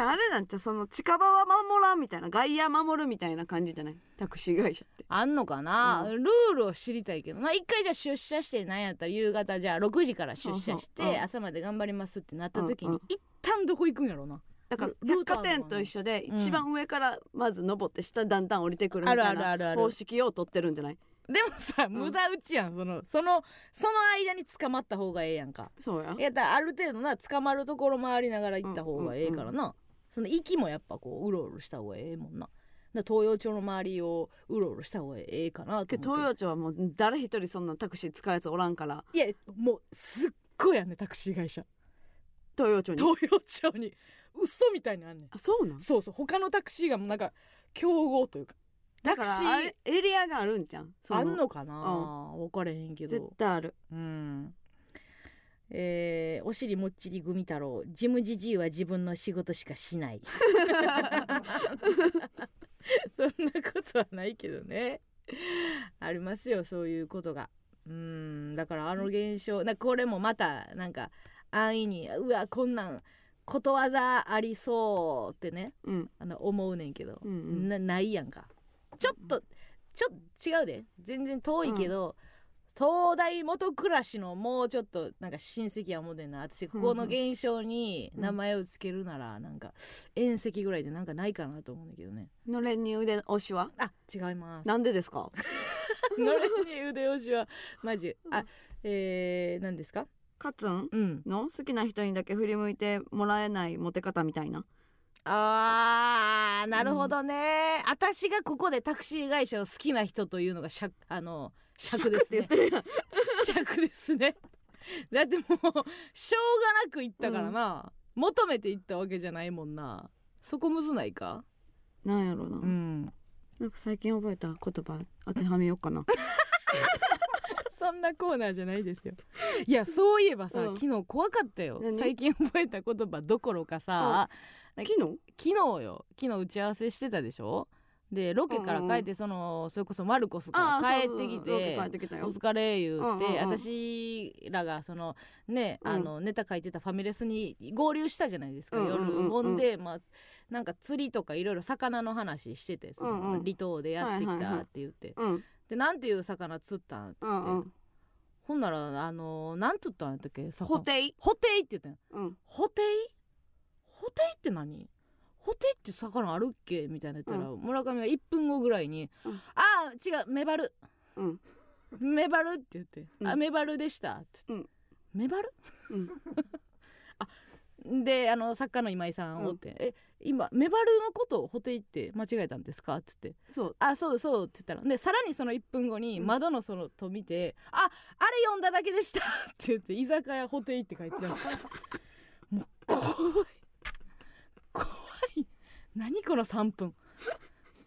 あれなんちゃうその近場は守らんみたいな外野守るみたいな感じじゃない？タクシー会社って。あんのかな、うルールを知りたいけどな。一回じゃあ出社してなんやったら夕方じゃあ6時から出社して、朝まで頑張りますってなった時に、うんうん一旦どこ行くんやろうな？だからルルー百貨店と一緒でうん。一番上からまず登って下だんだん降りてくるみたいなる方式を取ってるんじゃない？でもさ無駄打ちやん。そのそのその間に捕まった方がええやんか。そうや。やったらある程度な捕まるところ回りながら行った方がええからな、その息もやっぱこううろうろした方がええもんな。だ東洋町の周りをうろうろした方がええかなと東洋町はもう誰一人そんなタクシー使うやつおらんから。いやもうすっごいやんねタクシー会社。東洋町に？東洋町に。嘘みたいにあんねん。あそうなん？そうそう。他のタクシーがもうなんか競合というか。タクシーエリアがあるんじゃんそあんのかな、分かれへんけ絶ど対ある。うんえーお尻もっちりグミ太郎。ジムジジイは自分の仕事しかしない。そんなことはないけどね。ありますよそういうことが。うんだからあの現象なこれもまたなんか安易にうわこんなんことわざありそうってねうん。あの思うねんけど、うんうん。なないやんか。ちょっとちょ違うで。全然遠いけど、東大元暮らしのもうちょっとなんか親戚や思うねんな。私ここの現象に名前をつけるならなんか遠石ぐらいでなんかないかなと思うんだけどね。のれんに腕押しは？あ違います。なんでですか？のれんに腕押しはマジ。あえー、何ですか？カツん。の？好きな人にだけ振り向いてもらえないモテ方みたいな。あーなるほどね、私がここでタクシー会社を好きな人というのがしゃあの尺ですね。尺ですね。だってもうしょうがなく言ったからな、求めていったわけじゃないもんな。そこむずないか？なんやろな、うん。なんか最近覚えた言葉当てはめようかな。そんなコーナーじゃないですよ。いやそういえばさ、うん。昨日怖かったよ。何？最近覚えた言葉どころかさ、昨日？昨日よ。昨日打ち合わせしてたでしょ？でロケから帰ってそのそれこそマルコスかあら帰ってきてお疲れ言うて、私らがそのね、うん。あのネタ書いてたファミレスに合流したじゃないですか、夜ほんで。まあなんか釣りとかいろいろ魚の話しててその、離島でやってきたって言って、うん。でなんていう魚釣ったんっつって、ほんならあのなんつったんやったっけ魚。ホテイ？ホテイって言ったん。やうん。ホテイ？ホテイって何？ホテイって魚あるっけ？みたいな言ったら、村上が1分後ぐらいに「うん。ああ違うメバル。うん。メバル」って言って「うん。あメバルでした」って言って、メバル？うん。であの作家の今井さんおって「え今メバルのことをホテイって間違えたんですか?」っつって。そう「あそうそう」って言ったらでさらにその1分後に窓のそのと見て「ああれ読んだだけでした」って言って「居酒屋ホテイ」って書いてた もう怖い何この3分。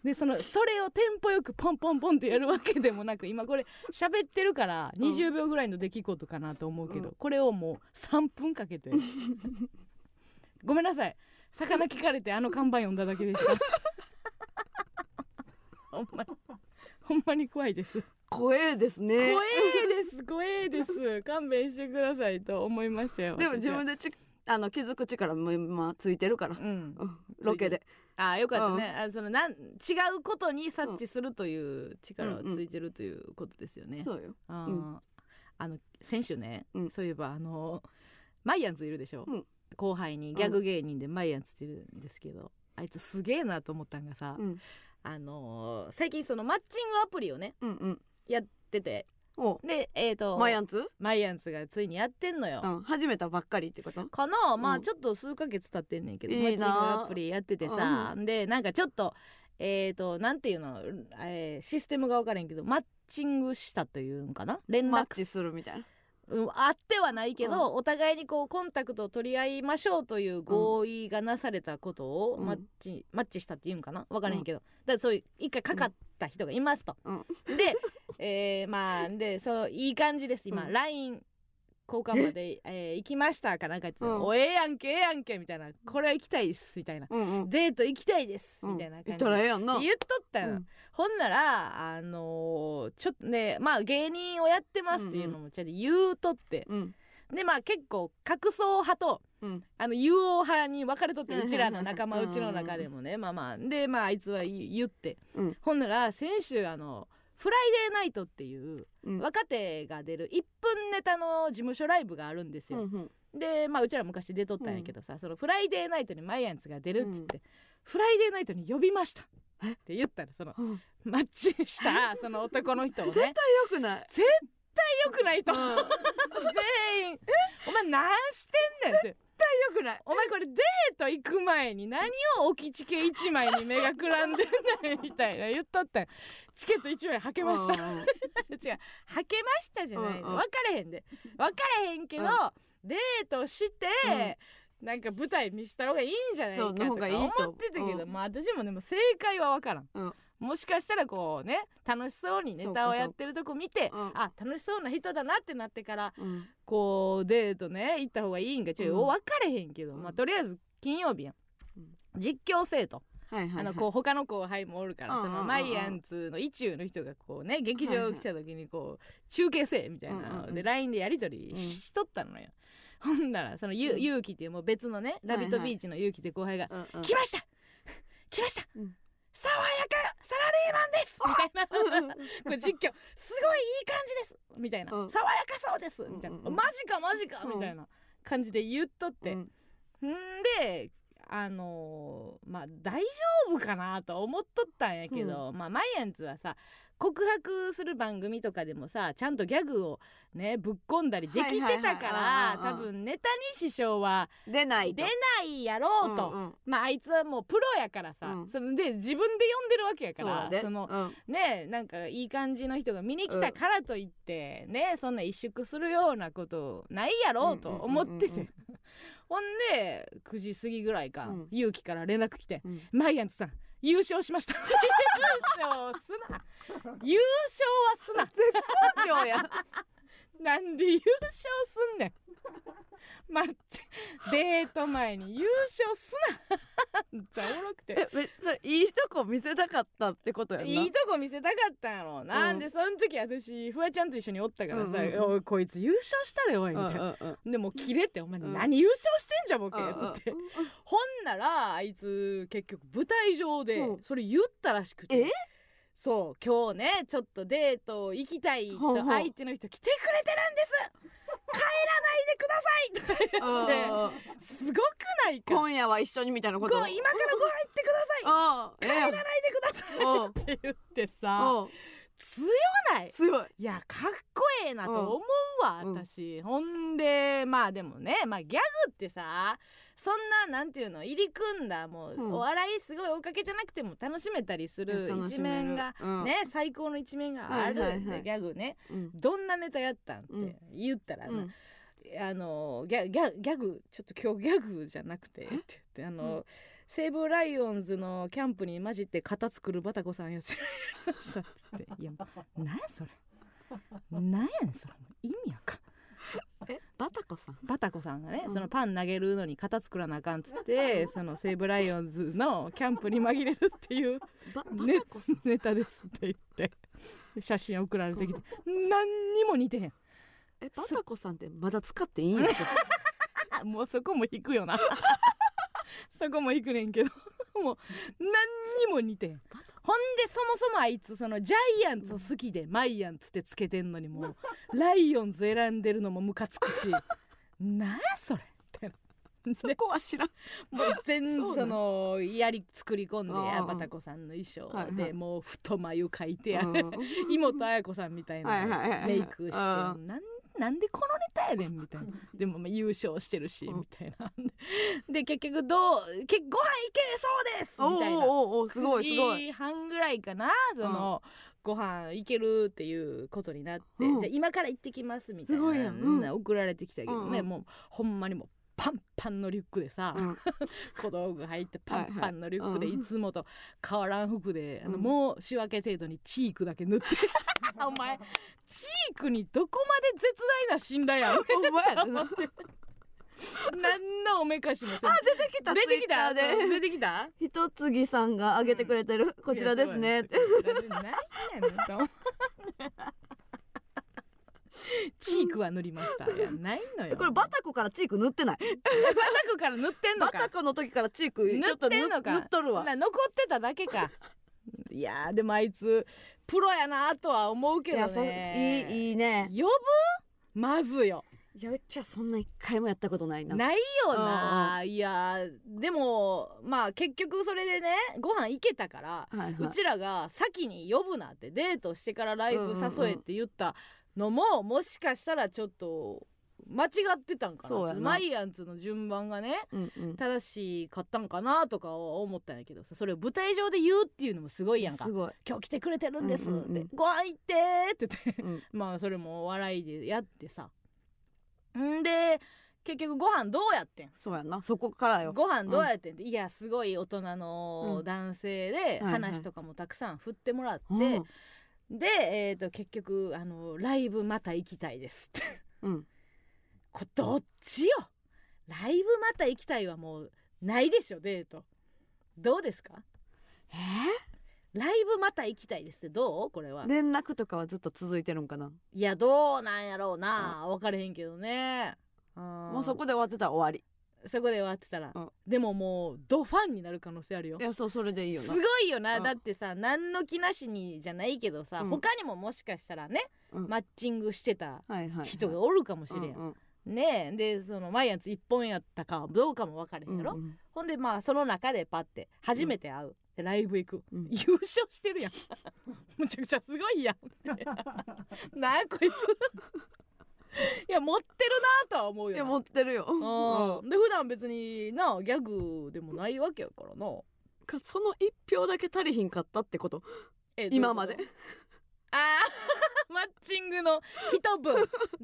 でそのそれをテンポよくポンポンポンってやるわけでもなく今これ喋ってるからうん。20秒ぐらいの出来事かなと思うけど、うん。これをもう3分かけて。ごめんなさい。魚聞かれてあの看板読んだだけでした。ほんまにほんまに怖いです。怖えです怖ねいです怖いです。勘弁してくださいと思いましたよでも自分でちあの気づく力も今ついてるから。う、ん。うん。ロケで。ああよかったね、あそのなん違うことに察知するという力はついてるということですよね、そうよ。あ,、うん。あの先週ね、うん。そういえばあのマイアンツいるでしょ、うん。後輩にギャグ芸人でマイアンツっているんですけど、あいつすげえなと思ったんがさ、うん。あの最近そのマッチングアプリをねうんうん。やってて。おでえっ、とマイアンツ？マイアンツがついにやってんのよ、うん。始めたばっかりってこと？かなまうん。あちょっと数ヶ月経ってんねんけど、マッチングなアプリやっててさ、でなんかちょっとえっ、となんていうの、えーシステムが分からんけどマッチングしたというんかな？連絡マッチするみたいな？うん、あってはないけど、お互いにこうコンタクトを取り合いましょうという合意がなされたことをうん。マッチ,、マッチしたっていうんかな？分からへんけど、だからそういう一回かかった人がいますと。うん。で、えーまあでそういい感じです今、うん。LINE 交換まで、えー行きましたかなんか言ってうん。おええやんけええやんけみたいな。これは行きたいですみたいな、うんうん。デート行きたいです、うんみたいな感じ言言っとったよ、うん。ほんならあのーちょっとねまあ芸人をやってますっていうのもちゃんと言うとって、うんでまあ結構格闘派とうん。あの友好派に分かれとってうちらの仲間うんうちの中でもね。まあまあ。でまああいつは言言って、うん。ほんなら先週あのフライデーナイトっていううん。若手が出る1分ネタの事務所ライブがあるんですよ、うんうん。でまあうちら昔出とったんやけどさ、そのフライデーナイトにマイアンツが出るっつって、フライデーナイトに呼びました。って言ったらそのうん。マッチしたその男の人をね。絶対よくない。絶対よくないと、うん。全員。お前何してんねんって。よくない。お前これデート行く前に何を置きチケ1枚に目がくらんでんねんみたいな言っとったん。チケット1枚はけました。違ううん。う。んはけましたじゃないの、うんうん。分かれへんで。分かれへんけど、うん。デートして、なんか舞台見した方がいいんじゃないかとか思ってたけど、うん。まあ私もでも正解は分からん、うんもしかしたらこうね楽しそうにネタをやってるとこ見て、そうかそうあ楽しそうな人だなってなってからうん。こうデートね行った方がいいんかちょっとうん。分かれへんけど、うん。まあとりあえず金曜日やん、うん。実況生徒。はいはいはい。あのこう他の後輩もおるから、うんうんうんうん。そのマイアンツの意中の人がこうね劇場来た時にこう中継せえみたいなうんうんうん。で LINE でやり取りしとったのよ、ほんならそのゆうん。勇気っていうもう別のね「ラビットビーチ」の勇気って後輩がうんうん「来ました！来ました、うん爽やかサラリーマンです! 」みたいな。これ実況「すごいいい感じです!」みたいな「うん。爽やかそうです!」みたいな「うん。うんうんマジかマジか!」みたいな感じで言っとって、うん。んであのーまあ大丈夫かなと思っとったんやけど、まあマイアンツはさ告白する番組とかでもさちゃんとギャグをねぶっ込んだりできてたからうんうん多分ネタに支障は出ないと。出ないやろうと、うんうん。まああいつはもうプロやからさ、うん。そので自分で呼んでるわけやからそのうん。ねなんかいい感じの人が見に来たからといって、ねそんな萎縮するようなことないやろうと思ってうんうんうん。てほんで9時過ぎぐらいか、うん。勇気から連絡来てうん「マイアンツさん優勝しました」優勝すな。優勝はすな。好調や。なんで優勝すんねん 待ってデート前に優勝すな。めっちゃおもろくて。えめっちゃいいとこ見せたかったってことやんな。いいとこ見せたかったんやろうな、うん。んでその時私フワちゃんと一緒におったからさ「うんうんうん。おいこいつ優勝したでおい」みたいな。うんうんうん。でもうキレて「お前うん。何優勝してんじゃんボケ」うんうんつって。ほんならあいつ結局舞台上でうん。それ言ったらしくて。え？そう今日ねちょっとデート行きたいと相手の人来てくれてるんです帰らないでくださいってすごくないか？今夜は一緒にみたいなこと？今からご飯行ってください。帰らないでくださいうんって言ってさうん。強ない？強い。いやかっこええなと思うわ、うん。私。ほんでまあでもね、まあ、ギャグってさそんななんていうの入り組んだもう、うん。お笑いすごい追っかけてなくても楽しめたりする一楽しめる。面が、うん。ね最高の一面がある、はいはいはい。でギャグねうん。どんなネタやったんってうん。言ったらな、うん。あのギャギャギャグちょっと今日ギャグじゃなくてって言ってあの、うん。西武ライオンズのキャンプに混じって肩作るバタコさんやつやりましたって。いや何やそれ。何やねんそれ。意味やか えバタコさん？バタコさんがね、うん。そのパン投げるのに肩作らなあかんっつって その西武ライオンズのキャンプに紛れるっていうババねタコさん？ネタですって言って写真送られてきて何にも似てへん。えバタコさんってまだ使っていいんですかあもうそこも引くよな。そこも引くねんけどもう何にも似てんほんでそもそもあいつそのジャイアンツを好きでマイアンツってつけてんのにもう ライオンズ選んでるのもムカつくし。なんやそれ。みたいなそこは知らん。もう全そのやり作り込んでああバタコさんの衣装でもう太眉描いてやうん。妹綾子さんみたいなはいメイクしてああなんなんでこのネタやねんみたいな。でもまあ優勝してるしうん。みたいな。で結局どうけご飯行けそうですおみたいなおおおすごいすご9い時半ぐらいかなその、ご飯行けるっていうことになって、うん。じゃあ今から行ってきますみたいな。送られてきたけど。ね、もうほんまにもうパンパンのリュックでさ、うん。小道具入ってパンパンのリュックではいつもと変わらん服で、あのうん。もう仕分け程度にチークだけ塗って。お前チークにどこまで絶大な信頼やんほんまやでな。何のおめかしもせん。出てきた出てきた出てきた？ひとつぎさんが上げてくれてる、こちらですね。何やねんと チークは塗りました。いやないのよ。これバタコからチーク塗ってない。バタコから塗ってんのか。バタコの時からチーク塗ちょっと塗塗っとるわ。な残ってただけか。いやーでもあいつプロやなとは思うけどね。いいいいね。呼ぶ？まずよ。いやうちはそんな一回もやったことないな。ないよな。いやでもまあ結局それでねご飯行けたから、はいはい。うちらが先に呼ぶなってデートしてからライブ誘えって言ったのも、もしかしたらちょっと間違ってたんかなマイアンツの順番がねうんうん。正しかったんかなとかは思ったんやけどさ。それを舞台上で言うっていうのもすごいやんか。すごい、今日来てくれてるんですって、うんうんうんご飯行ってって言って。うん、まあそれも笑いでやってさ。んで結局ご飯どうやってん？そうやな。そこからよ。ご飯どうやってんって、いやすごい大人うん。の男性で話とかもたくさん振ってもらって、うんで、えー、と結局あのライブまた行きたいですって。うん。これどっちよ？ライブまた行きたいはもうないでしょデート。どうですか？え？ライブまた行きたいですってどう？これは。ー、連絡とかはずっと続いてるんかな？いやどうなんやろうな。分かれへんけどね。ももうそこで終わってたら終わりそこで終わってたら、うん。でももうドファンになる可能性あるよ。いやそうそれでいいよすなごいよな、うん。だってさ何の気なしにじゃないけどさ、うん。他にももしかしたらね、うん。マッチングしてた人がおるかもしれん、ねえ。でそのマイアンツ一本やったかどうかも分かれへんやろ、うんうんほんでまあその中でパッて初めて会う、でライブ行く、うん。優勝してるやん。むちゃくちゃすごいやん なんやこいついや持ってるなとは思うよないや持ってるよ。うん。で普段別になギャグでもないわけやからな。かその一票だけ足りひんかったってこと？え今まで。あー マッチングの一分。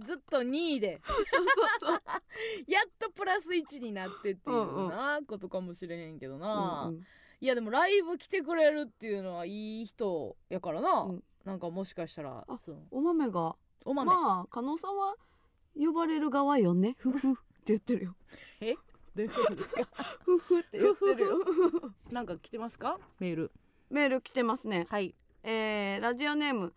ずっと2位で。やっとプラス1になってっていうなことかもしれへんけどな、うんうん。いやでもライブ来てくれるっていうのはいい人やからな、うん。なんかもしかしたらお豆がお豆、まあ加納さんは呼ばれる側よね。ふふって言ってるよ。どういうことですか？ふふって言ってるよ。なんか来てますか？メール。メール来てますね。はい。えー、ラジオネーム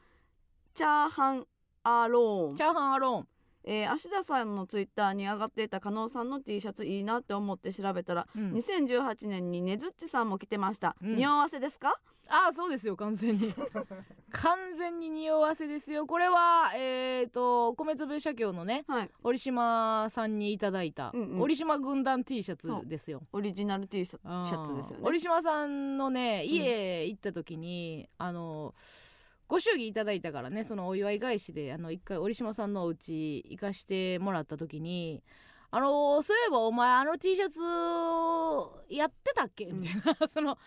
チャーハンアローン。チャーハンアローンえー、芦田さんのツイッターに上がっていた加納さんの T シャツいいなって思って調べたら、うん。2018年にねずっちさんも着てました、うん。匂わせですか？ああそうですよ完全に。完全に匂わせですよ。これはえっ、と米粒社協のねはい。折島さんにいただいた、うんうん。折島軍団 T シャツですよ。オリジナル T シャツですよね。折島さんのね家行った時に、あのご祝儀いただいたからねそのお祝い返しであの一回折島さんのお家行かしてもらった時にあのそういえばお前あの T シャツやってたっけ？みたいな、その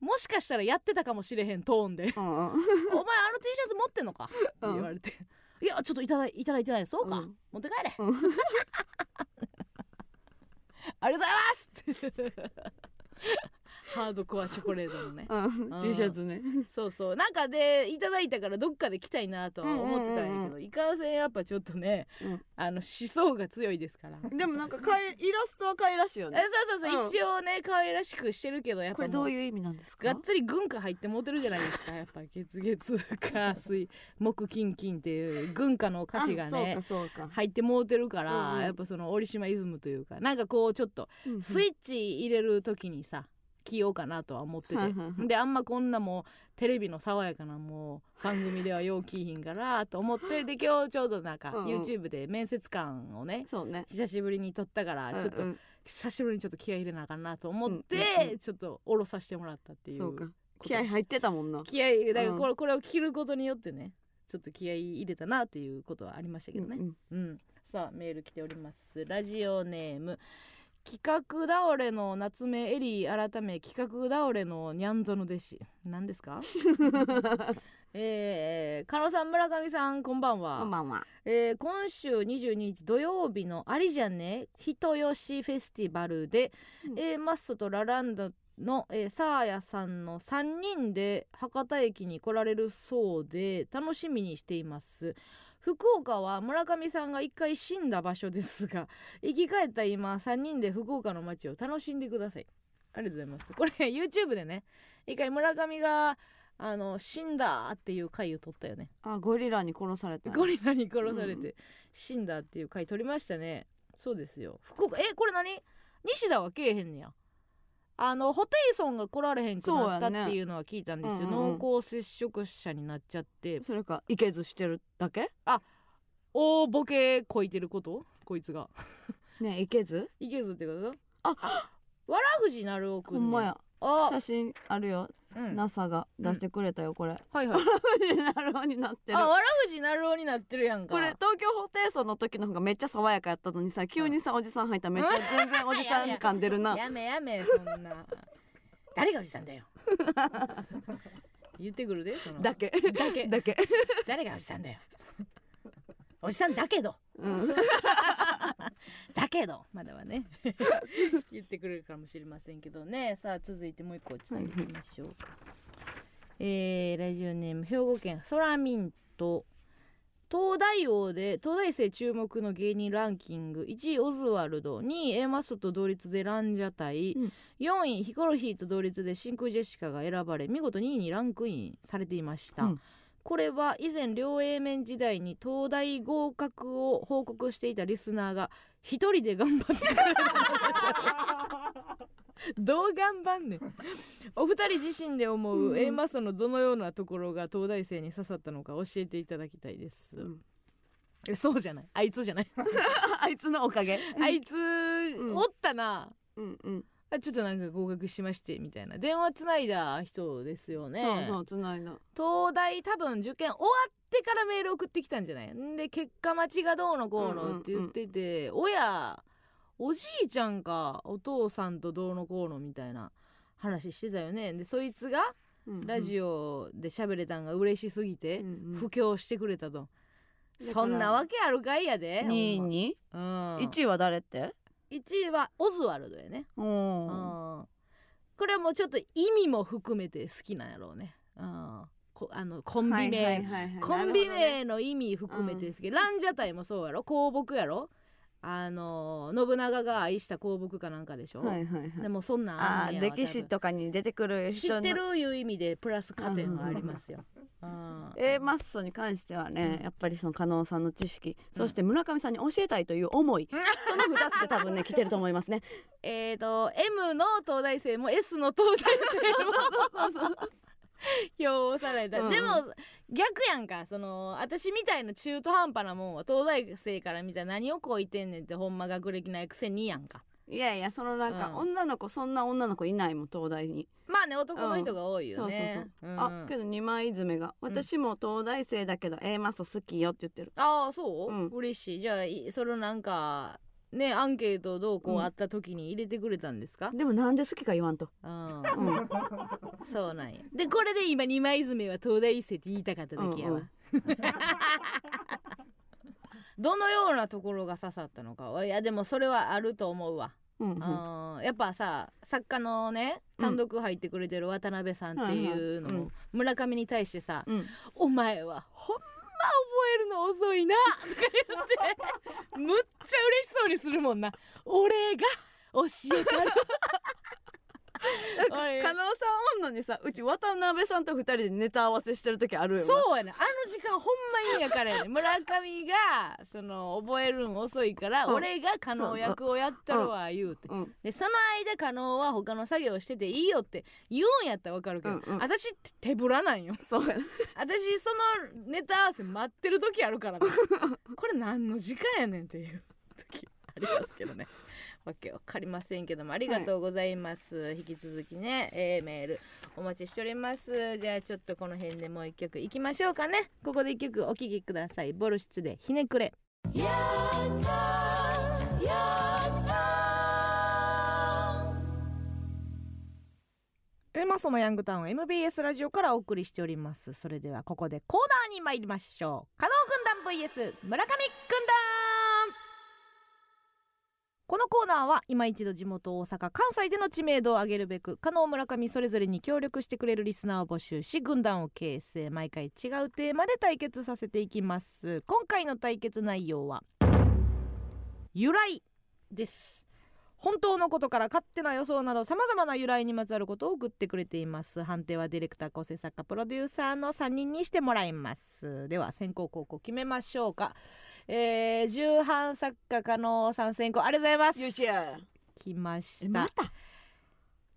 もしかしたらやってたかもしれへんトーンで。お前あの T シャツ持ってんのか?」って言われて「いやちょっといただいいただいてないそうか、うん。持って帰れ、うん。ありがとうございます!」ってハードコアチョコレートのね。うん。うん。T シャツね。そうそう。なんかでいただいたからどっかで着たいなとは思ってたんやけど、うん。うんうんいかんせんやっぱちょっとね、うん。あの思想が強いですから。でもなんかかいイラストは可愛らしいよえねそうそうそう、うん。一応ね可愛らしくしてるけどやっこれぱもうどういう意味なんですか？がっつり軍歌入って持てるじゃないですか。やっぱ月月火水木金金っていう軍歌の歌詞がね入ってもうてるから、うんうん。やっぱその折島イズムというかなんかこうちょっとスイッチ入れる時にさ着ようかなとは思ってて、であんまこんなもうテレビの爽やかなもう番組ではよう着いひんからと思ってで今日ちょうどなんか YouTube で面接官をねね。久しぶりに撮ったからちょっとうんうん久しぶりにちょっと気合い入れなあかんなと思っうんうんてうん。ちょっと下ろさせてもらったっていうそうか。気合入ってたもんな。気合いだからうん。これ,、これを着ることによってねちょっと気合い入れたなっていうことはありましたけどね、うん。うん、さあメール来ております。ラジオネーム企画倒れの夏目エリー改め企画倒れのニャンゾの弟子。何ですか？えー、加納さん村上さんこんばんは、こんばんは。えー今週22日土曜日のありじゃね人吉フェスティバルで、うん。A マッソとラランドの、えーサーヤさんの3人で博多駅に来られるそうで楽しみにしています福岡は村上さんが一回死んだ場所ですが 生き返った今3人で福岡の街を楽しんでください。ありがとうございます。これ YouTube でね一回村上があの死んだっていう回を撮ったよね。あゴリラに殺されたゴリラに殺されうん。て死んだっていう回撮りましたね。そうですよ。福岡えこれ何？西田はけえへんねやあのホテイソンが来られへんくなったっていうのは聞いたんですよ、うんうんうん濃厚接触者になっちゃって。それか。いけずしてるだけ？大ボケこいてること？こいつが。ねいけず？いけずってこと？あわらふじなるおくん、ね、ほんまや。あ、写真あるよ、うん、NASA が出してくれたよこれ。はいはい。なるほどになってる。あわらふじなるおになってるやんか。これ東京ホテイソンの時の方がめっちゃ爽やかやったのにさ急にさおじさん入ったらめっちゃ全然おじさん感出るなやめやめそんな。誰がおじさんだよ。言ってくるでだけ。だけ。だけ。誰がおじさんだよおじさんだけど。うん。だけど。まだはね。言ってくれるかもしれませんけどね。さあ続いてもう一個伝えていきましょうか、えーラジオネーム兵庫県ソラミント。東大王で東大生注目の芸人ランキング。1位オズワルド2位 A マストと同率でランジャタイ、うん。4位ヒコロヒーと同率で真空ジェシカが選ばれ見事2位にランクインされていました、うんこれは以前両 A 面時代に東大合格を報告していたリスナーが一人で頑張ってくれたどう頑張んねん。お二人自身で思う A マストのどのようなところが東大生に刺さったのか教えていただきたいです、うん。えそうじゃない。あいつじゃない。あいつのおかげ。あいつ、ん。おったな。うんうんあちょっとなんか合格しましてみたいな。電話つないだ人ですよね。そうそうつないだ。東大多分受験終わってからメール送ってきたんじゃない？んで結果待ちがどうのこうのって言ってて、親おじいちゃんかお父さんとどうのこうのみたいな話してたよね。でそいつがラジオで喋れたんが嬉しすぎて布教してくれたと、そんなわけあるかいやで2位に、うん、1位は誰って？1位はオズワルドやね。うん。これはもうちょっと意味も含めて好きなんやろうね。うん。こあのコンビ名、コンビ名の意味含めてですけど、ランジャタイもそうやろ？香木やろ？あの信長が愛した香木かなんかでしょ、はいはいはい、でもそんなんあ歴史とかに出てくる人知ってるいう意味でプラス加点はありますよ。A マッソに関してはね、うん、やっぱりその加納さんの知識、うん、そして村上さんに教えたいという思い、うん、その2つで多分ね来てると思いますね。えっと M の東大生も S の東大生も 票された、うん、でも逆やんか。その私みたいな中途半端なもんは東大生から見たら何をこう言ってんねんってほんま学歴ないくせにやんか。いやいやそのなんか、女の子そんな女の子いないもん東大に。まあね男の人が多いよね、そうそうそう、あけど二枚爪が。私も東大生だけど A マス好きよって言ってる。ああそう、うん、嬉しい。じゃあそのなんかねアンケートどうこうあった時に入れてくれたんですか、でもなんで好きか言わんと。うん、そうなんや。でこれで今二枚爪は東大生って言いたかっただけやわ、うんうん、どのようなところが刺さったのか？いやでもそれはあると思うわ。うんうん、やっぱさ作家のね単独入ってくれてる渡辺さんっていうのも村上に対してさ「うん、お前はほん覚えるの遅いな」とか言って。むっちゃ嬉しそうにするもんな。俺が教えたる。加納さんおんのにさうち渡辺さんと二人でネタ合わせしてる時あるよそうやね。あの時間ほんまにやからやね。村上がその覚えるん遅いから、俺が加納役をやったるわ言うて、うん、でその間加納は他の作業してていいよって言うんやったらわかるけど、うんうん、私って手ぶらなんよ。そうや 私そのネタ合わせ待ってる時あるからね。これ何の時間やねんっていう時ありますけどねわけわかりませんけどもありがとうございます、はい、引き続きね、えー、メールお待ちしております。じゃあちょっとこの辺でもう一曲いきましょうかね。ここで一曲お聴きください。ボルシツでひねくれ。やったやったエマソのヤングタウン MBS ラジオからお送りしております。それではここでコーナーに参りましょう。加納軍団 VS 村上軍団このコーナーは今一度地元大阪関西での知名度を上げるべく加納村上それぞれに協力してくれるリスナーを募集し軍団を形成毎回違うテーマで対決させていきます。今回の対決内容は由来です。本当のことから勝手な予想などさまざまな由来にまつわることを送ってくれています。判定はディレクター構成作家プロデューサーの3人にしてもらいます。では先行後攻決めましょうか。えー、重版作家加納さん選考ありがとうございます。ゆうちや来ました。また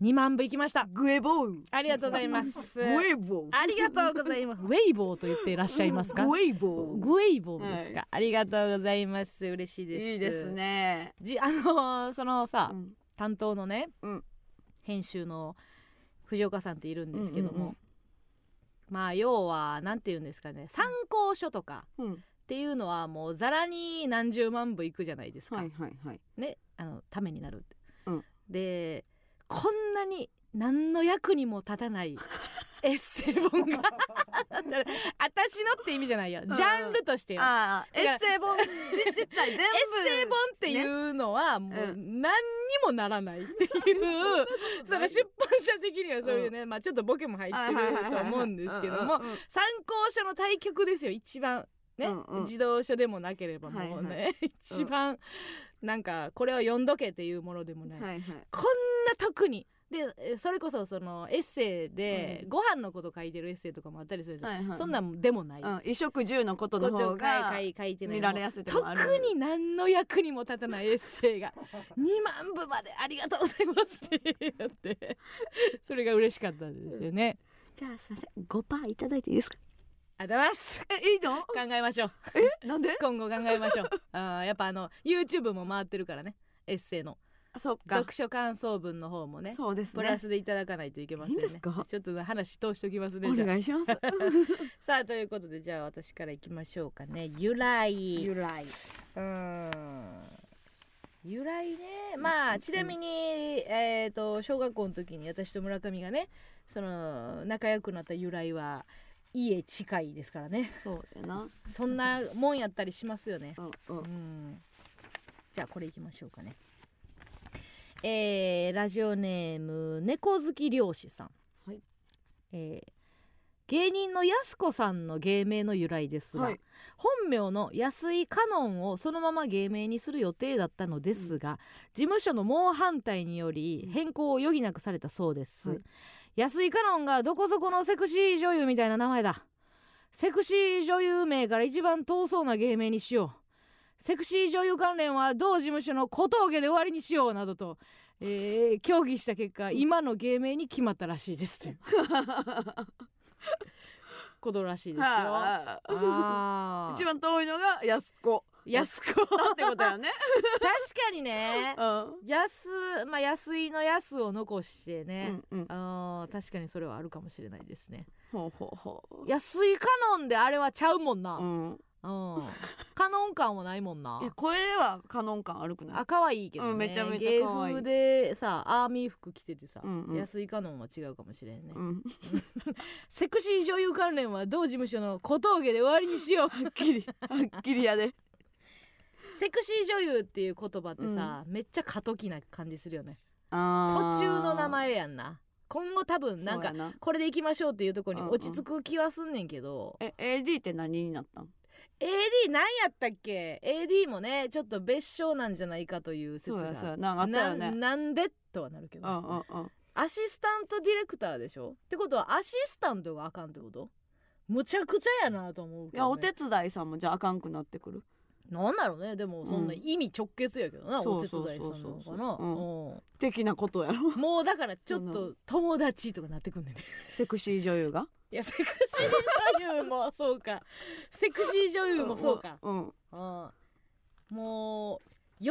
？2万部いきました。グエボー。ありがとうございます。グエボー。ありがとうございます。ウェイボーと言っていらっしゃいますか？グエイボー。グエイボーですか、はい、ありがとうございます。嬉しいです。いいですね。じあのー、そのさ、うん、担当のね、うん、編集の藤岡さんっているんですけども、うんうんうん、まあ要はなんて言うんですかね。参考書とか、うんっていうのはもうざらに何十万部いくじゃないですか。はいはいはい、ねあのためになる。うん、でこんなに何の役にも立たない エッセイ本が。私のって意味じゃないよ、ジャンルとしてよ。エッセイ本エッセイ本っていうのはもう何にもならないっていう、その出版社的にはそういうね、まあちょっとボケも入ってると思うんですけども参考書の対局ですよ一番ね、うんうん、児童書でもなければもうね、はいはい、一番、うん、なんかこれを読んどけっていうものでもない、はいはい、こんな特に。でそれこそそのエッセイで、ご飯のこと書いてるエッセイとかもあったりするじゃ、はいはい、そんなんでもない、衣、うん、食住のことの方が書いて見られやすい特に何の役にも立たないエッセイが 2万部までありがとうございますって言ってそれが嬉しかったですよね、じゃあすいません。5%いただいていいですか？ありがとうございます。えいいの？考えましょう。えなんで？今後考えましょう。あやっぱあの YouTube も回ってるからね。エッセイの。あそっか。読書感想文の方もね。そうですプラねスでいただかないといけませんね。いいんですか？ちょっと話通しておきますねお願いします。さあということでじゃあ私からいきましょうかね。由来。由来。うーん。由来ね。まあちなみにえっ、と小学校の時に私と村上がねその仲良くなった由来は家近いですからね。そうやな。そんなもんやったりしますよね。うんううん。んじゃあこれいきましょうかね。えーラジオネーム猫好き漁師さん。はい。えー芸人のやす子さんの芸名の由来ですが、はい。本名の安井カノンをそのまま芸名にする予定だったのですが、事務所の猛反対により変更を余儀なくされたそうです、はい安井カノンがどこそこのセクシー女優みたいな名前だ。セクシー女優名から一番遠そうな芸名にしよう。セクシー女優関連は同事務所の小峠で終わりにしようなどと、えー協議した結果今の芸名に決まったらしいです。ということらしいですよ。一番遠いのが安子安子。ってことやね。確かにね。うん。安まあ安いの安を残してね、うんうん。あー確かにそれはあるかもしれないですね。ほうほうほう。安いカノンであれはちゃうもんな、ううん。んカノン感はないもんな。声はカノン感悪くない？あ可愛いけどね、うんめちゃめちゃ芸可愛い。風でさアーミー服着ててさ、うんうん。安いカノンは違うかもしれんね、うん。セクシー女優関連は同事務所の小峠で終わりにしよう。はっきりはっきりやでセクシー女優っていう言葉ってさ、めっちゃ過渡期な感じするよね。途中の名前やんな。今後多分なんかこれでいきましょうっていうところにうんうん。落ち着く気はすんねんけど、え AD って何になったん？AD 何やったっけ？AD もねちょっと別称なんじゃないかという説が。そうななねなんでとはなるけど、うんうんうん。アシスタントディレクターでしょ？ってことはアシスタントがあかんってこと？むちゃくちゃやなと思うけど、ね、いやお手伝いさんもじゃああかんくなってくるなんだろうね。でもそんな意味直結やけどな、そうお手伝いさんなのかなそうん。的なことやろ。もうだからちょっそと友達とかなってくんねん。ねセクシー女優が？いやセクシー女優もそうか。セクシー女優もそうか、うん。うん、もう喜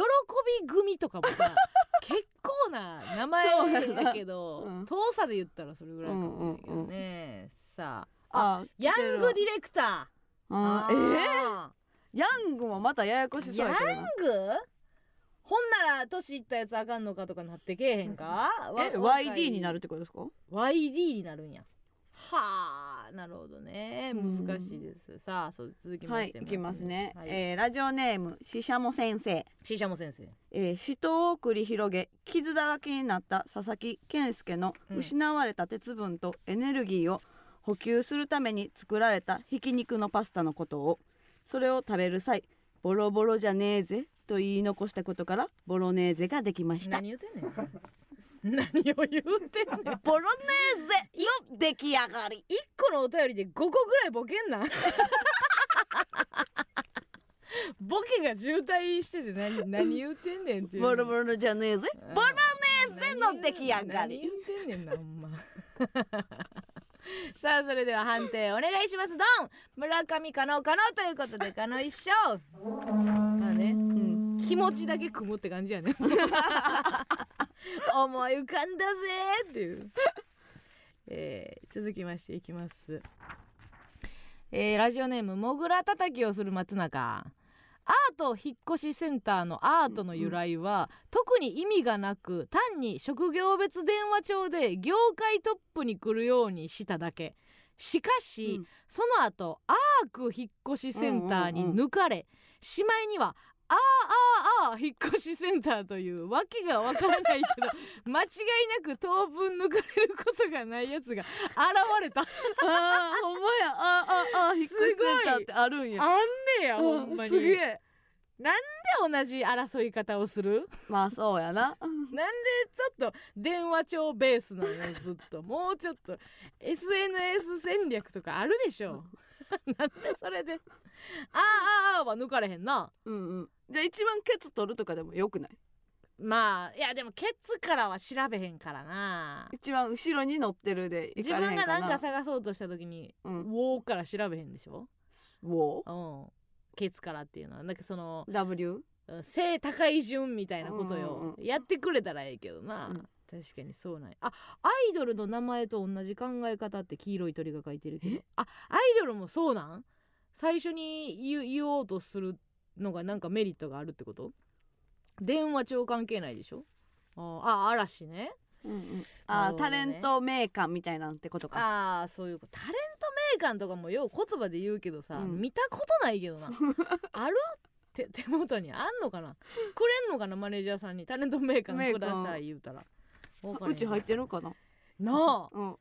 び組とかもさ 結構な名前だけど、うん。遠さで言ったらそれぐらいかもしれないけどね、さあ。あヤングディレクター。あーえあーヤングもまたややこしーヤンそうやけどな。グ？ほんなら年いったやつあかんのかとかなってけえへんか？えわ若い。YD になるってことですか？YD になるんや。はあなるほどね。うん難しいです、さあそう続きましてはいいきますね、はい。えーラジオネームししゃも先生。シシャモ先生。えー死闘を繰り広げ傷だらけになった佐々木健介のうん。失われた鉄分とエネルギーを補給するために作られたひき肉のパスタのことをそれを食べる際ボロボロじゃねえぜと言い残したことからボロネーゼができました。何言ってんねん。何を言うてんねん。ボロネーゼの出来上がり。一個のお便りで5個ぐらいボケんな。ボケが渋滞してて何何言うてんねんっていう。ボロボロじゃねえぜ。うんボロネーゼの出来上がり。何言うてんねんなほんま さあそれでは判定お願いします。ドン！村上加納加納ということで加納一勝。まあねうん。気持ちだけ組むって感じやね。思い浮かんだぜっていう、えー続きましていきます、えーラジオネームもぐらたたきをする松中アート引っ越しセンターのアートの由来は、特に意味がなく単に職業別電話帳で業界トップに来るようにしただけ。しかし、うん。その後アーク引っ越しセンターに抜かれ、しまいにはあーあーあー引っ越しセンターというわけがわからないけど 間違いなく当分抜かれることがないやつが現れた。あーほんまや。あーあーあー引っ越しセンターってあるんや。あんねやほんまに。すげえ。で同じ争い方をする？まあそうやな。なんでちょっと電話帳ベースなのよずっと。もうちょっと。SNS 戦略とかあるでしょ なんでそれで。あーあーあーは抜かれへんな。うんうん。じゃあ一番ケツ取るとかでもよくない？まあいやでもケツからは調べへんからな。一番後ろに乗ってるでい自かれへんかな。分がなんか探そうとした時に、うん。ウォーから調べへんでしょ？ウォうん。ケツからっていうのはなんかそのー W うん背高い順みたいなことよ、うんうん。やってくれたらええけどな、うん確かにそうなんや。あアイドルの名前と同じ考え方って黄色い鳥が書いてるけど。あアイドルもそうなん？最初に言おうとするのがなんかメリットがあるってこと？電話帳関係ないでしょ？ああ嵐ね。うんうん、あータレント名鑑みたいなんってことか。ああそういうこと。タレント名鑑とかもよう言葉で言うけどさ、うん。見たことないけどな。ある？手手元にあんのかな？くれんのかな？マネージャーさんに。タレント名鑑ください言うたらうち入ってるかな？なあ。うん。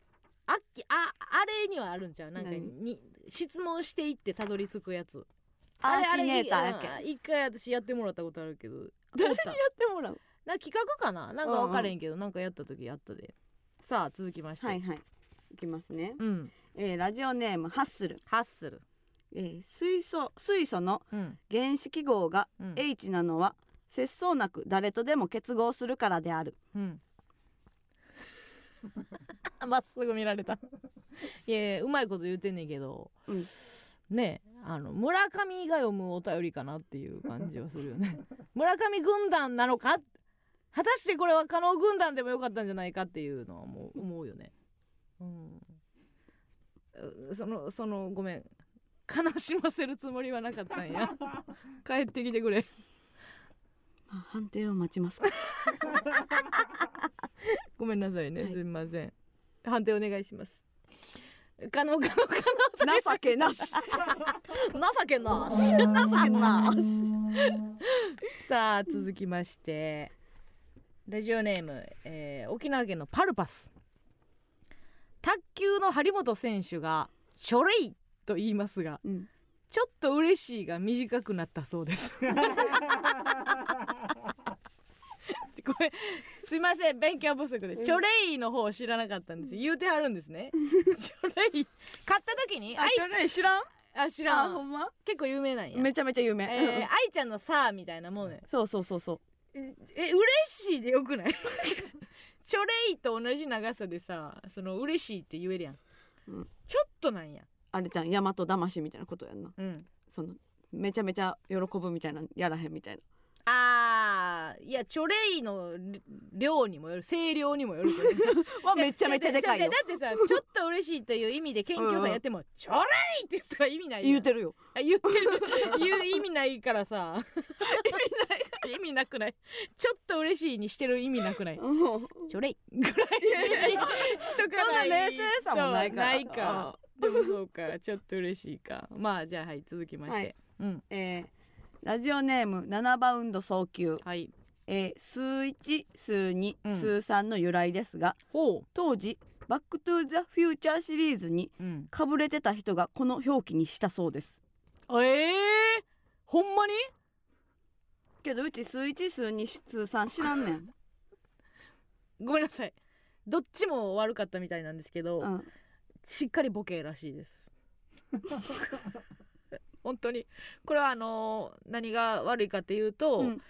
あっきああれにはあるんちゃう？なんか何？に質問していってたどり着くやつ。アーキネーターやっけうん。一回私やってもらったことあるけど。誰にやってもらう？な企画かな？なんか分からへんけど、なんかやった時やったで。さあ続きまして、はいはい。いきますね、うん。えーラジオネームハッスル、ハッスル。えー水素水素のうん。原子記号がうん。H なのは節操なく誰とでも結合するからである。うんまっすぐ見られた。いやうまいこと言うてんねんけど、うん。ねえあの村上が読むお便りかなっていう感じはするよね。村上軍団なのか？果たしてこれは加納軍団でもよかったんじゃないかっていうのはもう思うよね。うん。うそのそのごめん。悲しませるつもりはなかったんや。帰ってきてくれ。あ判定を待ちます ごめんなさいね、はい。すみません。判定お願いします。可能可能可情けなし。能 情けなし。情けなし。さあ続きまして。ラジオネーム、えー沖縄県のパルパス。卓球の張本選手が「チョレイ」と言いますがうん。ちょっと嬉しいが短くなったそうです。これすいません勉強不足で。チョレイの方知らなかったんです言うてはるんですね。チョレイ。買った時にあいあちょね知らん？あ知らん。あほんま？結構有名なんや。めちゃめちゃ有名、えー、愛ちゃんのさあみたいなもんねそうそうそうそう。ええ嬉しいでよくない？チョレイと同じ長さでさその嬉しいって言えるやん、うん。ちょっとなんや。あれちゃん大和魂みたいなことやんな。うん。そのめちゃめちゃ喜ぶみたいなやらへんみたいな。あーいやチョレイの量にもよる声量にもよるけどわめちゃめちゃでかいよ。だってさちょっと嬉しいという意味で謙虚さやっても、チョレイって言ったら意味ない言うてるよ。あ言ってる。言う意味ないからさ。意味ない意味なくない？ちょっと嬉しいにしてる意味なくない？うん。チョレイぐらいしとかないそんな冷静さもないから。ないかでもそうかちょっと嬉しいか。まあじゃあはい続きまして、はい。うん。えーラジオネーム7バウンド早急、はいえー数1数2、うん。数3の由来ですがほ当時「バック・トゥ・ザ・フューチャー」シリーズにううん。かぶれてた人がこの表記にしたそうです。ええー、ほんまに？けどうち数1数2数3知らんねん、ごめんなさい。どっちも悪かったみたいなんですけど、うん、しっかりボケらしいです。本当に。これはあのー何が悪いかっていうと、うん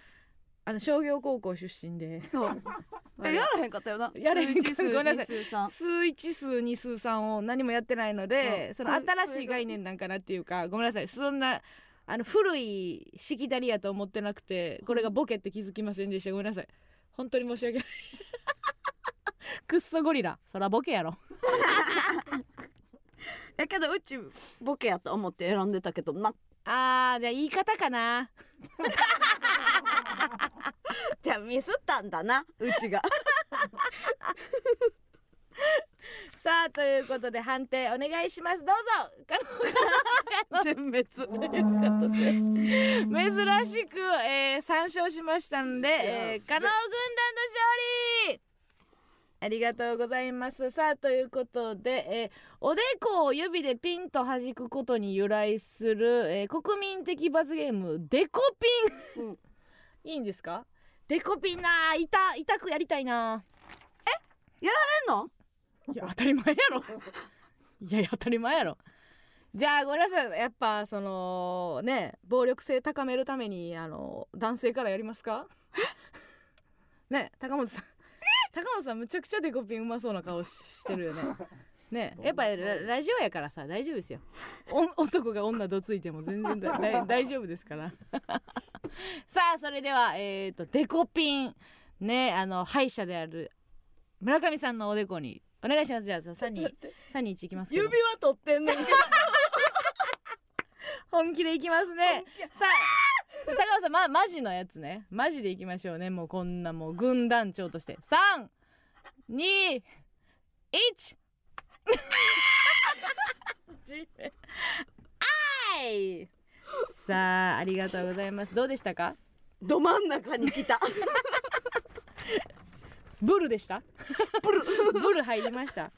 あの商業高校出身で。そう。えやらへんかったよな。やらへんかった。数1数ごめんな2数3数1数2数3を何もやってないので、う。んその新しい概念なんかなっていうかごめんなさい。そんなあの古いしきたりやと思ってなくてこれがボケって気づきませんでした。ごめんなさい。本当に申し訳ない。くっそゴリラ。そらボケやろ。やけどうちボケやと思って選んでたけどな。あーじゃあ言い方かな じゃあミスったんだなうちが。さあということで判定お願いします。どうぞ。全滅。ということで。珍しく、えー、3勝しましたので、えー、加納軍団の勝利。ありがとうございます。さあということで、えーおでこを指でピンと弾くことに由来する、えー国民的罰ゲームデコピン、うんいいんですか？デコピンなあ痛痛くやりたいな。え？んの？いや当たり前やろ。いやいや当たり前やろ。じゃあごめんなさい。やっぱそのね暴力性高めるためにあの男性からやりますか？ね高本さん。高本さんむちゃくちゃデコピンうまそうな顔ししてるよねねやっぱりララジオやからさ大丈夫ですよ。お 男が女どついても全然だ だ大丈夫ですから。さあそれではえっ、とデコピン。ねあの歯医者である村上さんのおでこにお願いします。じゃあ3人3人1いきます指輪取ってんねん本気でいきますね。さあさあ高尾さん、ま、マジのやつね。マジでいきましょうね。もうこんなもう軍団長として。321あ いさあありがとうございます。どうでしたか？ど真ん中に来た。ブルでした？ブル。ブル入りました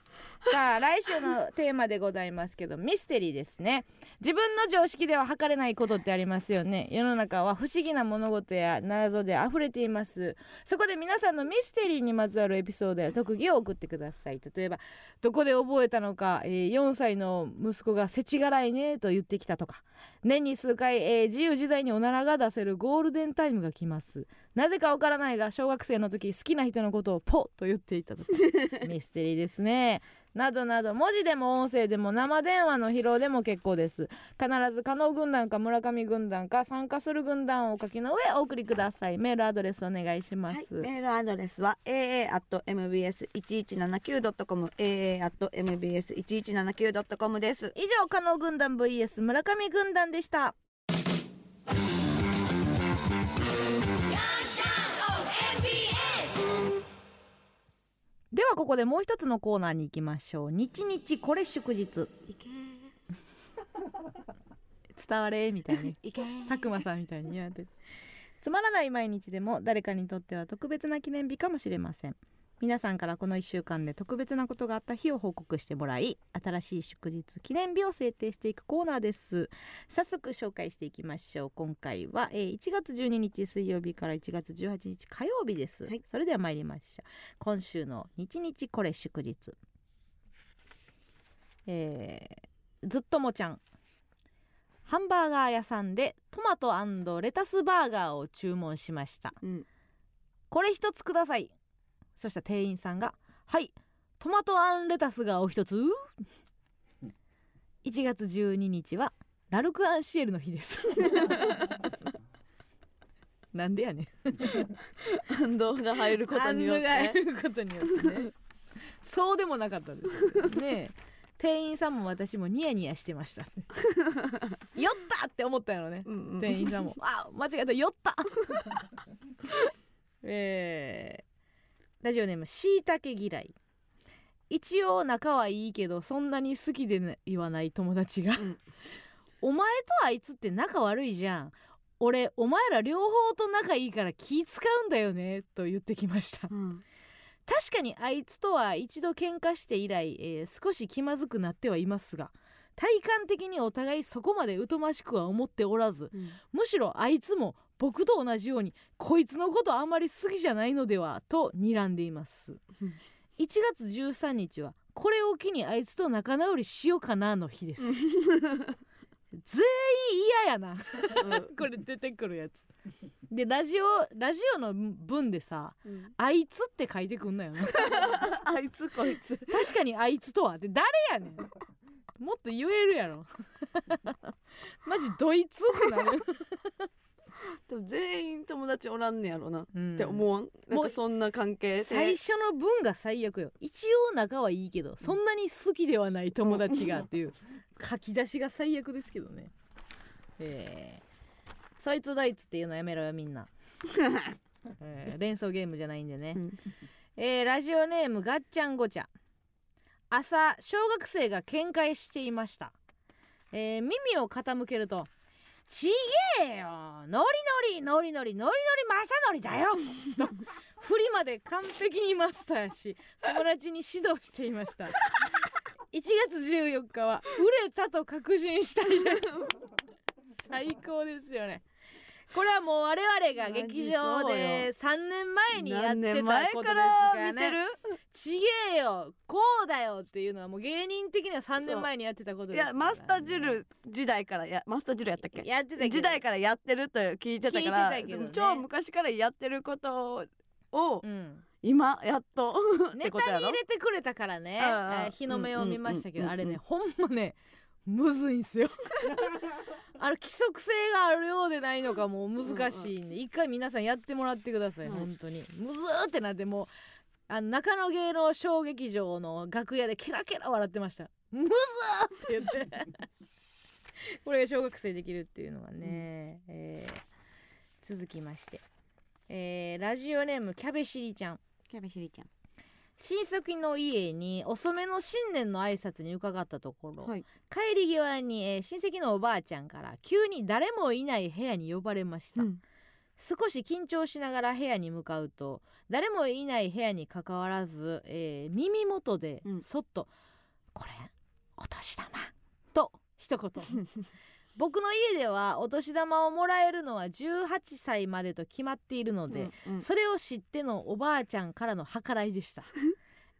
さあ来週のテーマでございますけどミステリーですね。自分の常識では測れないことってありますよね。世の中は不思議な物事や謎で溢れています。そこで皆さんのミステリーにまつわるエピソードや特技を送ってください。例えばどこで覚えたのか、えー4歳の息子が世知辛いねと言ってきたとか。年に数回、えー自由自在におならが出せるゴールデンタイムが来ます。なぜかわからないが小学生の時好きな人のことをポと言っていたと。か ミステリーですね。などなど文字でも音声でも生電話の披露でも結構です。必ず加納軍団か村上軍団か参加する軍団をお書きの上お送りください。メールアドレスお願いします、はい、メールアドレスは aa.mbs1179.com aa.mbs1179.com です。以上加納軍団 vs 村上軍団でしたではここでもう一つのコーナーに行きましょう。日日これ祝日。いけ伝われみたいに。いけ佐久間さんみたいに言われて。つまらない毎日でも誰かにとっては特別な記念日かもしれません。皆さんからこの1週間で特別なことがあった日を報告してもらい新しい祝日記念日を制定していくコーナーです。早速紹介していきましょう。今回は、えー1月12日水曜日から1月18日火曜日です、はい。それでは参りましょう。今週の日日これ祝日。えーずっともちゃん。ハンバーガー屋さんでトマトレタスバーガーを注文しました。うん。これ一つくださいそしたら店員さんが「はいトマトレタスがお一つ」1月12日はラルクアンシエルの日です。なんでやねん。反動が入ることによっ反応がて入ることによってね。そうでもなかったですね。え店員さんも私もニヤニヤしてました。酔ったって思ったよね。うんうん。店員さんも「あ間違えた。酔った」えーラジオネームしいたけ嫌い。一応仲はいいけどそんなに好きでな言わない友達が、うん。お前とあいつって仲悪いじゃん。俺お前ら両方と仲いいから気使うんだよね。と言ってきました。うん。確かにあいつとは一度喧嘩して以来、えー少し気まずくなってはいますが体感的にお互いそこまで疎ましくは思っておらずうん。むしろあいつも僕と同じようにこいつのことあんまり好きじゃないのではと睨んでいます。うん。1月13日はこれを機にあいつと仲直りしようかなの日です。全員嫌やな。これ出てくるやつ。でラジオラジオの文でさうん「あいつ」って書いてくんなよ。な あいつこいつ。確かにあいつとは。って誰やねん。もっと言えるやろ。マジドイツってなる、でも全員友達おらんねやろな、うん。って思わん？なんかそんな関係性最初の文が最悪よ。一応仲はいいけどそんなに好きではない友達がっていう。書き出しが最悪ですけどね。えー、そいつドイツっていうのやめろよみんな、えー連想ゲームじゃないんでね、うん。えーラジオネームガッチャンゴチャ。朝小学生が喧嘩していました、えー耳を傾けると「ちげえよ。ノリノリノリノリノリノリマサノリだよ」と 振りまで完璧にマスターし友達に指導していました。1月14日は売れたと確信したいです。最高ですよね。これはもう我々が劇場で3年前にやってた前ことですからね見てる？ちげえよこうだよっていうのはもう芸人的には3年前にやってたこといですから。やマスタージュル時代からやマスタージュルやったっけ？やってた時代からやってると聞いてたから。聞いてたけどね。超昔からやってることをうん。今やっと っネタに入れてくれたからね。うんうん。えー日の目を見ましたけうんうんどあれねほんまねむずいんすよ。あの規則性があるようでないのかもう難しいんで一回皆さんやってもらってくださいうん。本当に。むずーってなってもうあの中野芸能小劇場の楽屋でケラケラ笑ってました。むずーって言って。これが小学生できるっていうのがね、えー続きまして、えーラジオネームキャベシリちゃん。キャベシリちゃん。親戚の家に遅めの新年の挨拶に伺ったところ、はい。帰り際に、えー親戚のおばあちゃんから急に誰もいない部屋に呼ばれました、うん少し緊張しながら部屋に向かうと誰もいない部屋にかかわらず、えー耳元でうん。そっと「これお年玉」と一言。僕の家ではお年玉をもらえるのは18歳までと決まっているので、うんうん。それを知ってのおばあちゃんからの計らいでした。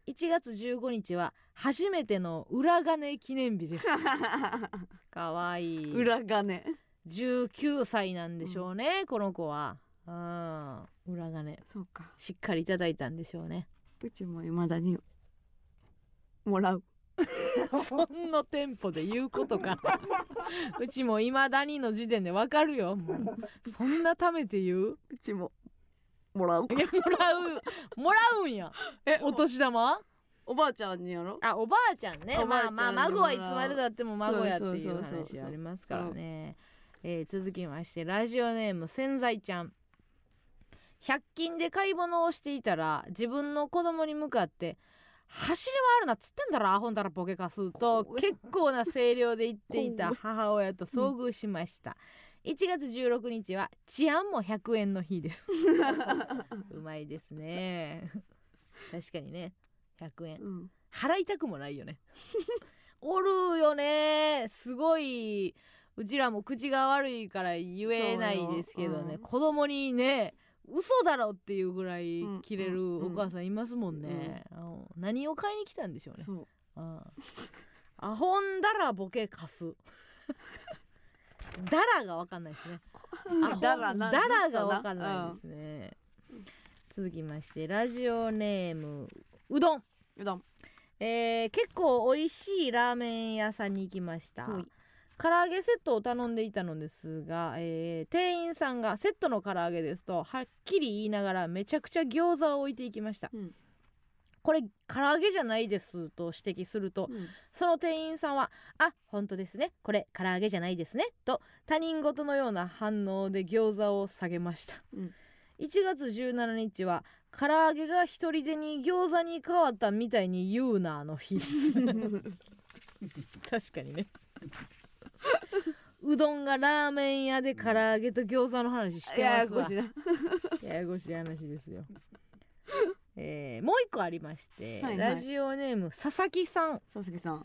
1月15日は初めての裏金記念日です。かわいい。裏金19歳なんでしょうね、この子は。うん。裏金。そうか。しっかりいただいたんでしょうね。うちも未だにもらう。そんなテンポで言うことかな。うちもいまだにの時点でわかるよそんなためて言う？うちも。もらう。いやもらう。もらうんや。えお年玉？おばあちゃんにやろあおばあちゃんね。まあまあに孫はいつまでたっても孫やっていそううそうそうそう話ありますからね、えー続きましてラジオネーム千在ちゃん。100均で買い物をしていたら自分の子供に向かって走り回るなっつってんだろアホんだらボケかすと結構な声量で言っていた 母親と遭遇しました、1月16日は治安も100円の日です。うまいですね。確かにね。100円。うん。払いたくもないよね。おるよね。すごいうちらも口が悪いから言えないですけどね、そうん。子供にね嘘だろっていうぐらいうん切れるうんお母さんいますもんね、うん何を買いに来たんでしょうね。そう。うん。アホんだらボケかす。ダラがわかんないですね。だらなダラずっとながわかんないですね、続きましてラジオネームうどん。うどん。えー結構美味しいラーメン屋さんに行きました。はい唐揚げセットを頼んでいたのですが、えー店員さんがセットの唐揚げですとはっきり言いながらめちゃくちゃ餃子を置いていきました、うん。これ唐揚げじゃないですと指摘するとうん。その店員さんは「あ本当ですね。これ唐揚げじゃないですね」と他人事のような反応で餃子を下げました、うん。1月17日は唐揚げが一人でに餃子に変わったみたいに言うなの日です。確かにねうどんがラーメン屋で唐揚げと餃子の話してやますわ。やこしいな。ややこしい話ですよ。えーもう一個ありまして、はいはい。ラジオネーム佐々木さん。佐々木さん。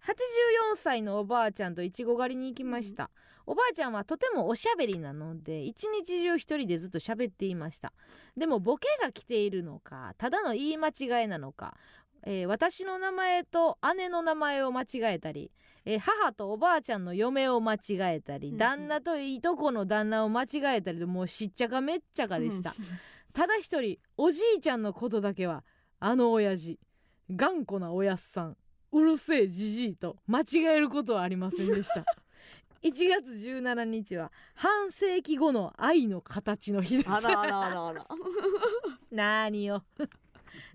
84歳のおばあちゃんといちご狩りに行きました、おばあちゃんはとてもおしゃべりなので一日中一人でずっと喋っていました。でもボケが来ているのかただの言い間違いなのか、えー私の名前と姉の名前を間違えたり、えー母とおばあちゃんの嫁を間違えたり、うん。うん旦那といとこの旦那を間違えたりともうしっちゃかめっちゃかでした、ただ一人おじいちゃんのことだけはあの親父頑固なおやっさんうるせえじじいと間違えることはありませんでした。1月17日は半世紀後の愛の形の日です。あらあらあらあら。なーによ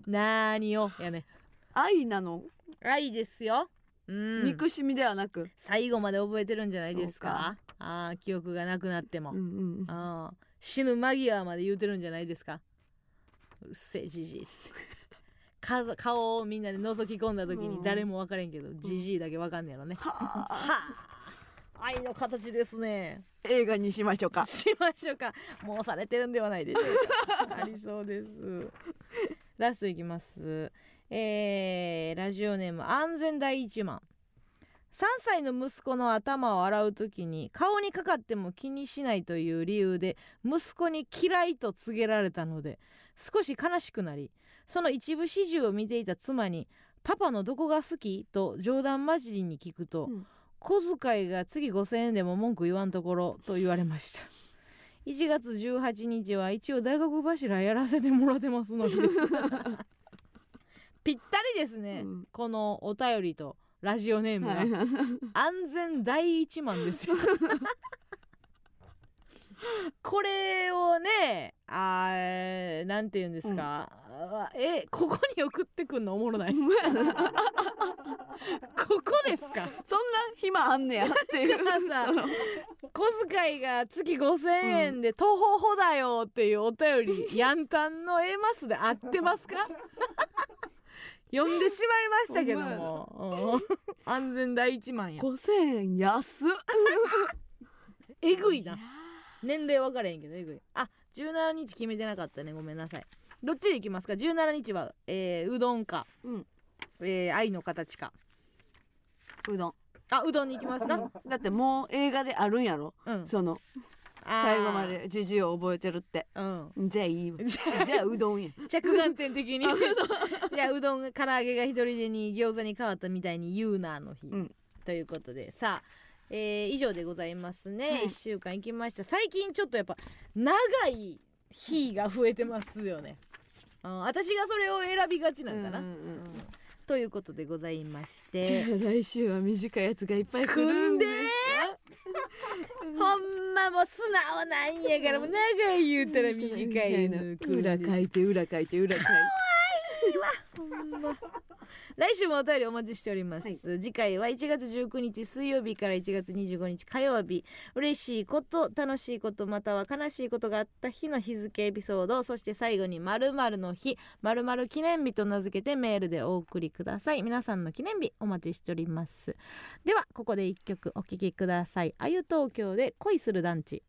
なーによやね愛なの？愛ですよ。うん。憎しみではなく。最後まで覚えてるんじゃないですか？あー記憶がなくなっても、うんうんあー。死ぬ間際まで言うてるんじゃないですか？うるせえじじいっつって。か顔をみんなで覗き込んだ時に誰も分からんけどじじいだけ分かんねやろね、はあ。はあ。愛の形ですね。映画にしましょうか。しましょうか。もうされてるんではないでしょうか。ありそうですラストいきます。えー、ラジオネーム安全第一番3歳の息子の頭を洗う時に顔にかかっても気にしないという理由で息子に嫌いと告げられたので少し悲しくなりその一部始終を見ていた妻に「パパのどこが好き?」と冗談交じりに聞くと、うん小遣いが次5,000円でも文句言わんところと言われました1月18日は一応大学柱やらせてもらってますので。ぴったりですね、うん。このお便りとラジオネームが、はい。安全第一万です。よ これをねあーなんて言うんですか、あえここに送ってくんのおもろない？ここですか？そんな暇あんねやっていう。さ小遣いが月5,000円で徒歩歩だよっていうお便り、ヤンタンの A マスで合ってますか？読んでしまいましたけども、うん。安全第一万や。5000円安っ。えぐいな年齢分からへんけどえぐい。あ17日決めてなかったね。ごめんなさい。どっちでいきますか？17日は、えーうどんか、うん。えー愛の形か。うどん。あうどんに行きますか？だってもう映画であるんやろ？うん。その最後までじじを覚えてるって。うん。じゃあいいわ。じじゃあうどんや。着眼点的に。いやう。どんが唐揚げが一人でに餃子に変わったみたいに言うなの日、うん。ということで。さあ、えー以上でございますね、はい。1週間行きました。最近ちょっとやっぱ長い日が増えてますよね、うん、私がそれを選びがちなんかな、うんうんうんということでございましじゃてあ来週は短いやつがいっぱい来る組んでほ ほんまもう素直なんやからもう長い言うたら短いの裏書いて裏書いて裏書いてほんま。来週もお便りお待ちしております、はい。次回は1月19日水曜日から1月25日火曜日。嬉しいこと楽しいことまたは悲しいことがあった日の日付エピソードそして最後に〇〇の日〇〇記念日と名付けてメールでお送りください。皆さんの記念日お待ちしております。ではここで一曲お聴きください。あゆ東京で恋する団地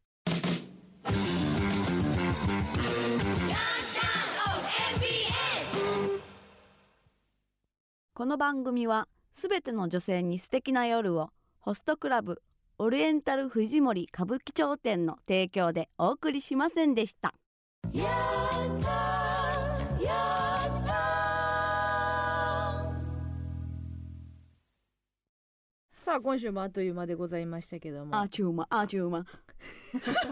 この番組はすべての女性に素敵な夜をホストクラブオリエンタル藤森歌舞伎町店の提供でお送りしませんでした。さあ今週もあっという間でございましたけども。あちゅうまあちゅうま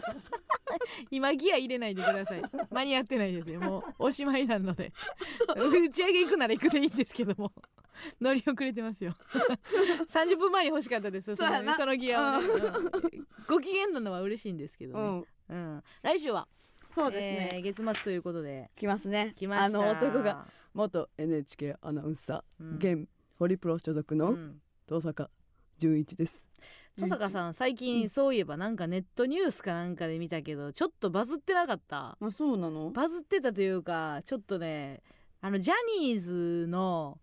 今ギア入れないでください。間に合ってないですよ。もうおしまいなので。打ち上げ行くなら行くでいいんですけども 乗り遅れてますよ。30分前に欲しかったですそのそのギアをね、うん。ご機嫌なのは嬉しいんですけどね、うん。うん。来週は？そうですね、えー月末ということで。来ますね。来ました。あの男が元 NHK アナウンサー、うん。現ホリプロ所属のうん。登坂淳一です。登坂さん最近そういえばなんかネットニュースかなんかで見たけどちょっとバズってなかった？あそうなの？バズってたというかちょっとねあのジャニーズの、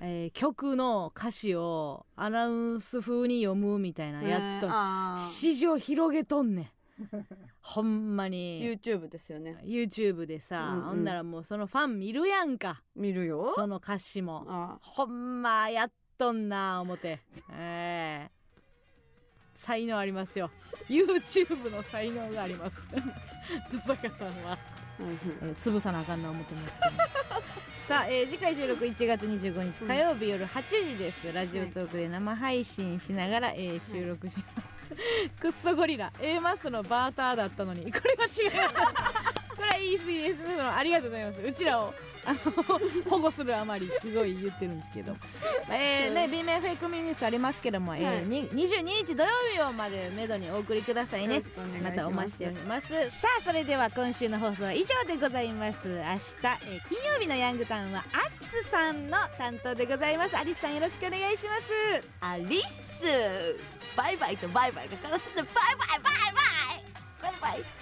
えー曲の歌詞をアナウンス風に読むみたいなやっと、市場広げとんねん。ほんまに。YouTube ですよね。YouTube でさ、うんうん。ほんならもうそのファン見るやんか。見るよ。その歌詞も。あほんまやっとんな思て。ええ才能ありますよ。YouTube の才能があります。筒坂さんは。えー潰さなあかんな思ってますけど。さあ、えー次回収録1月25日火曜日夜8時です、ラジオトークで生配信しながら、えー収録します、くっそゴリラ。A マスのバーターだったのに。これは違いますこれは言い過ぎです。ありがとうございます。うちらをあの保護するあまりすごい言ってるんですけど、えーね、B 面フェイクミニュースありますけども、えーに22日土曜日までめどにお送りくださいね。またお待ちしております。さあそれでは今週の放送は以上でございます。明日、えー金曜日のヤングタウンはアリスさんの担当でございます。アリスさんよろしくお願いします。アリス。バイバイとバイバイがからすんでバイバイバイバイ。バイバイ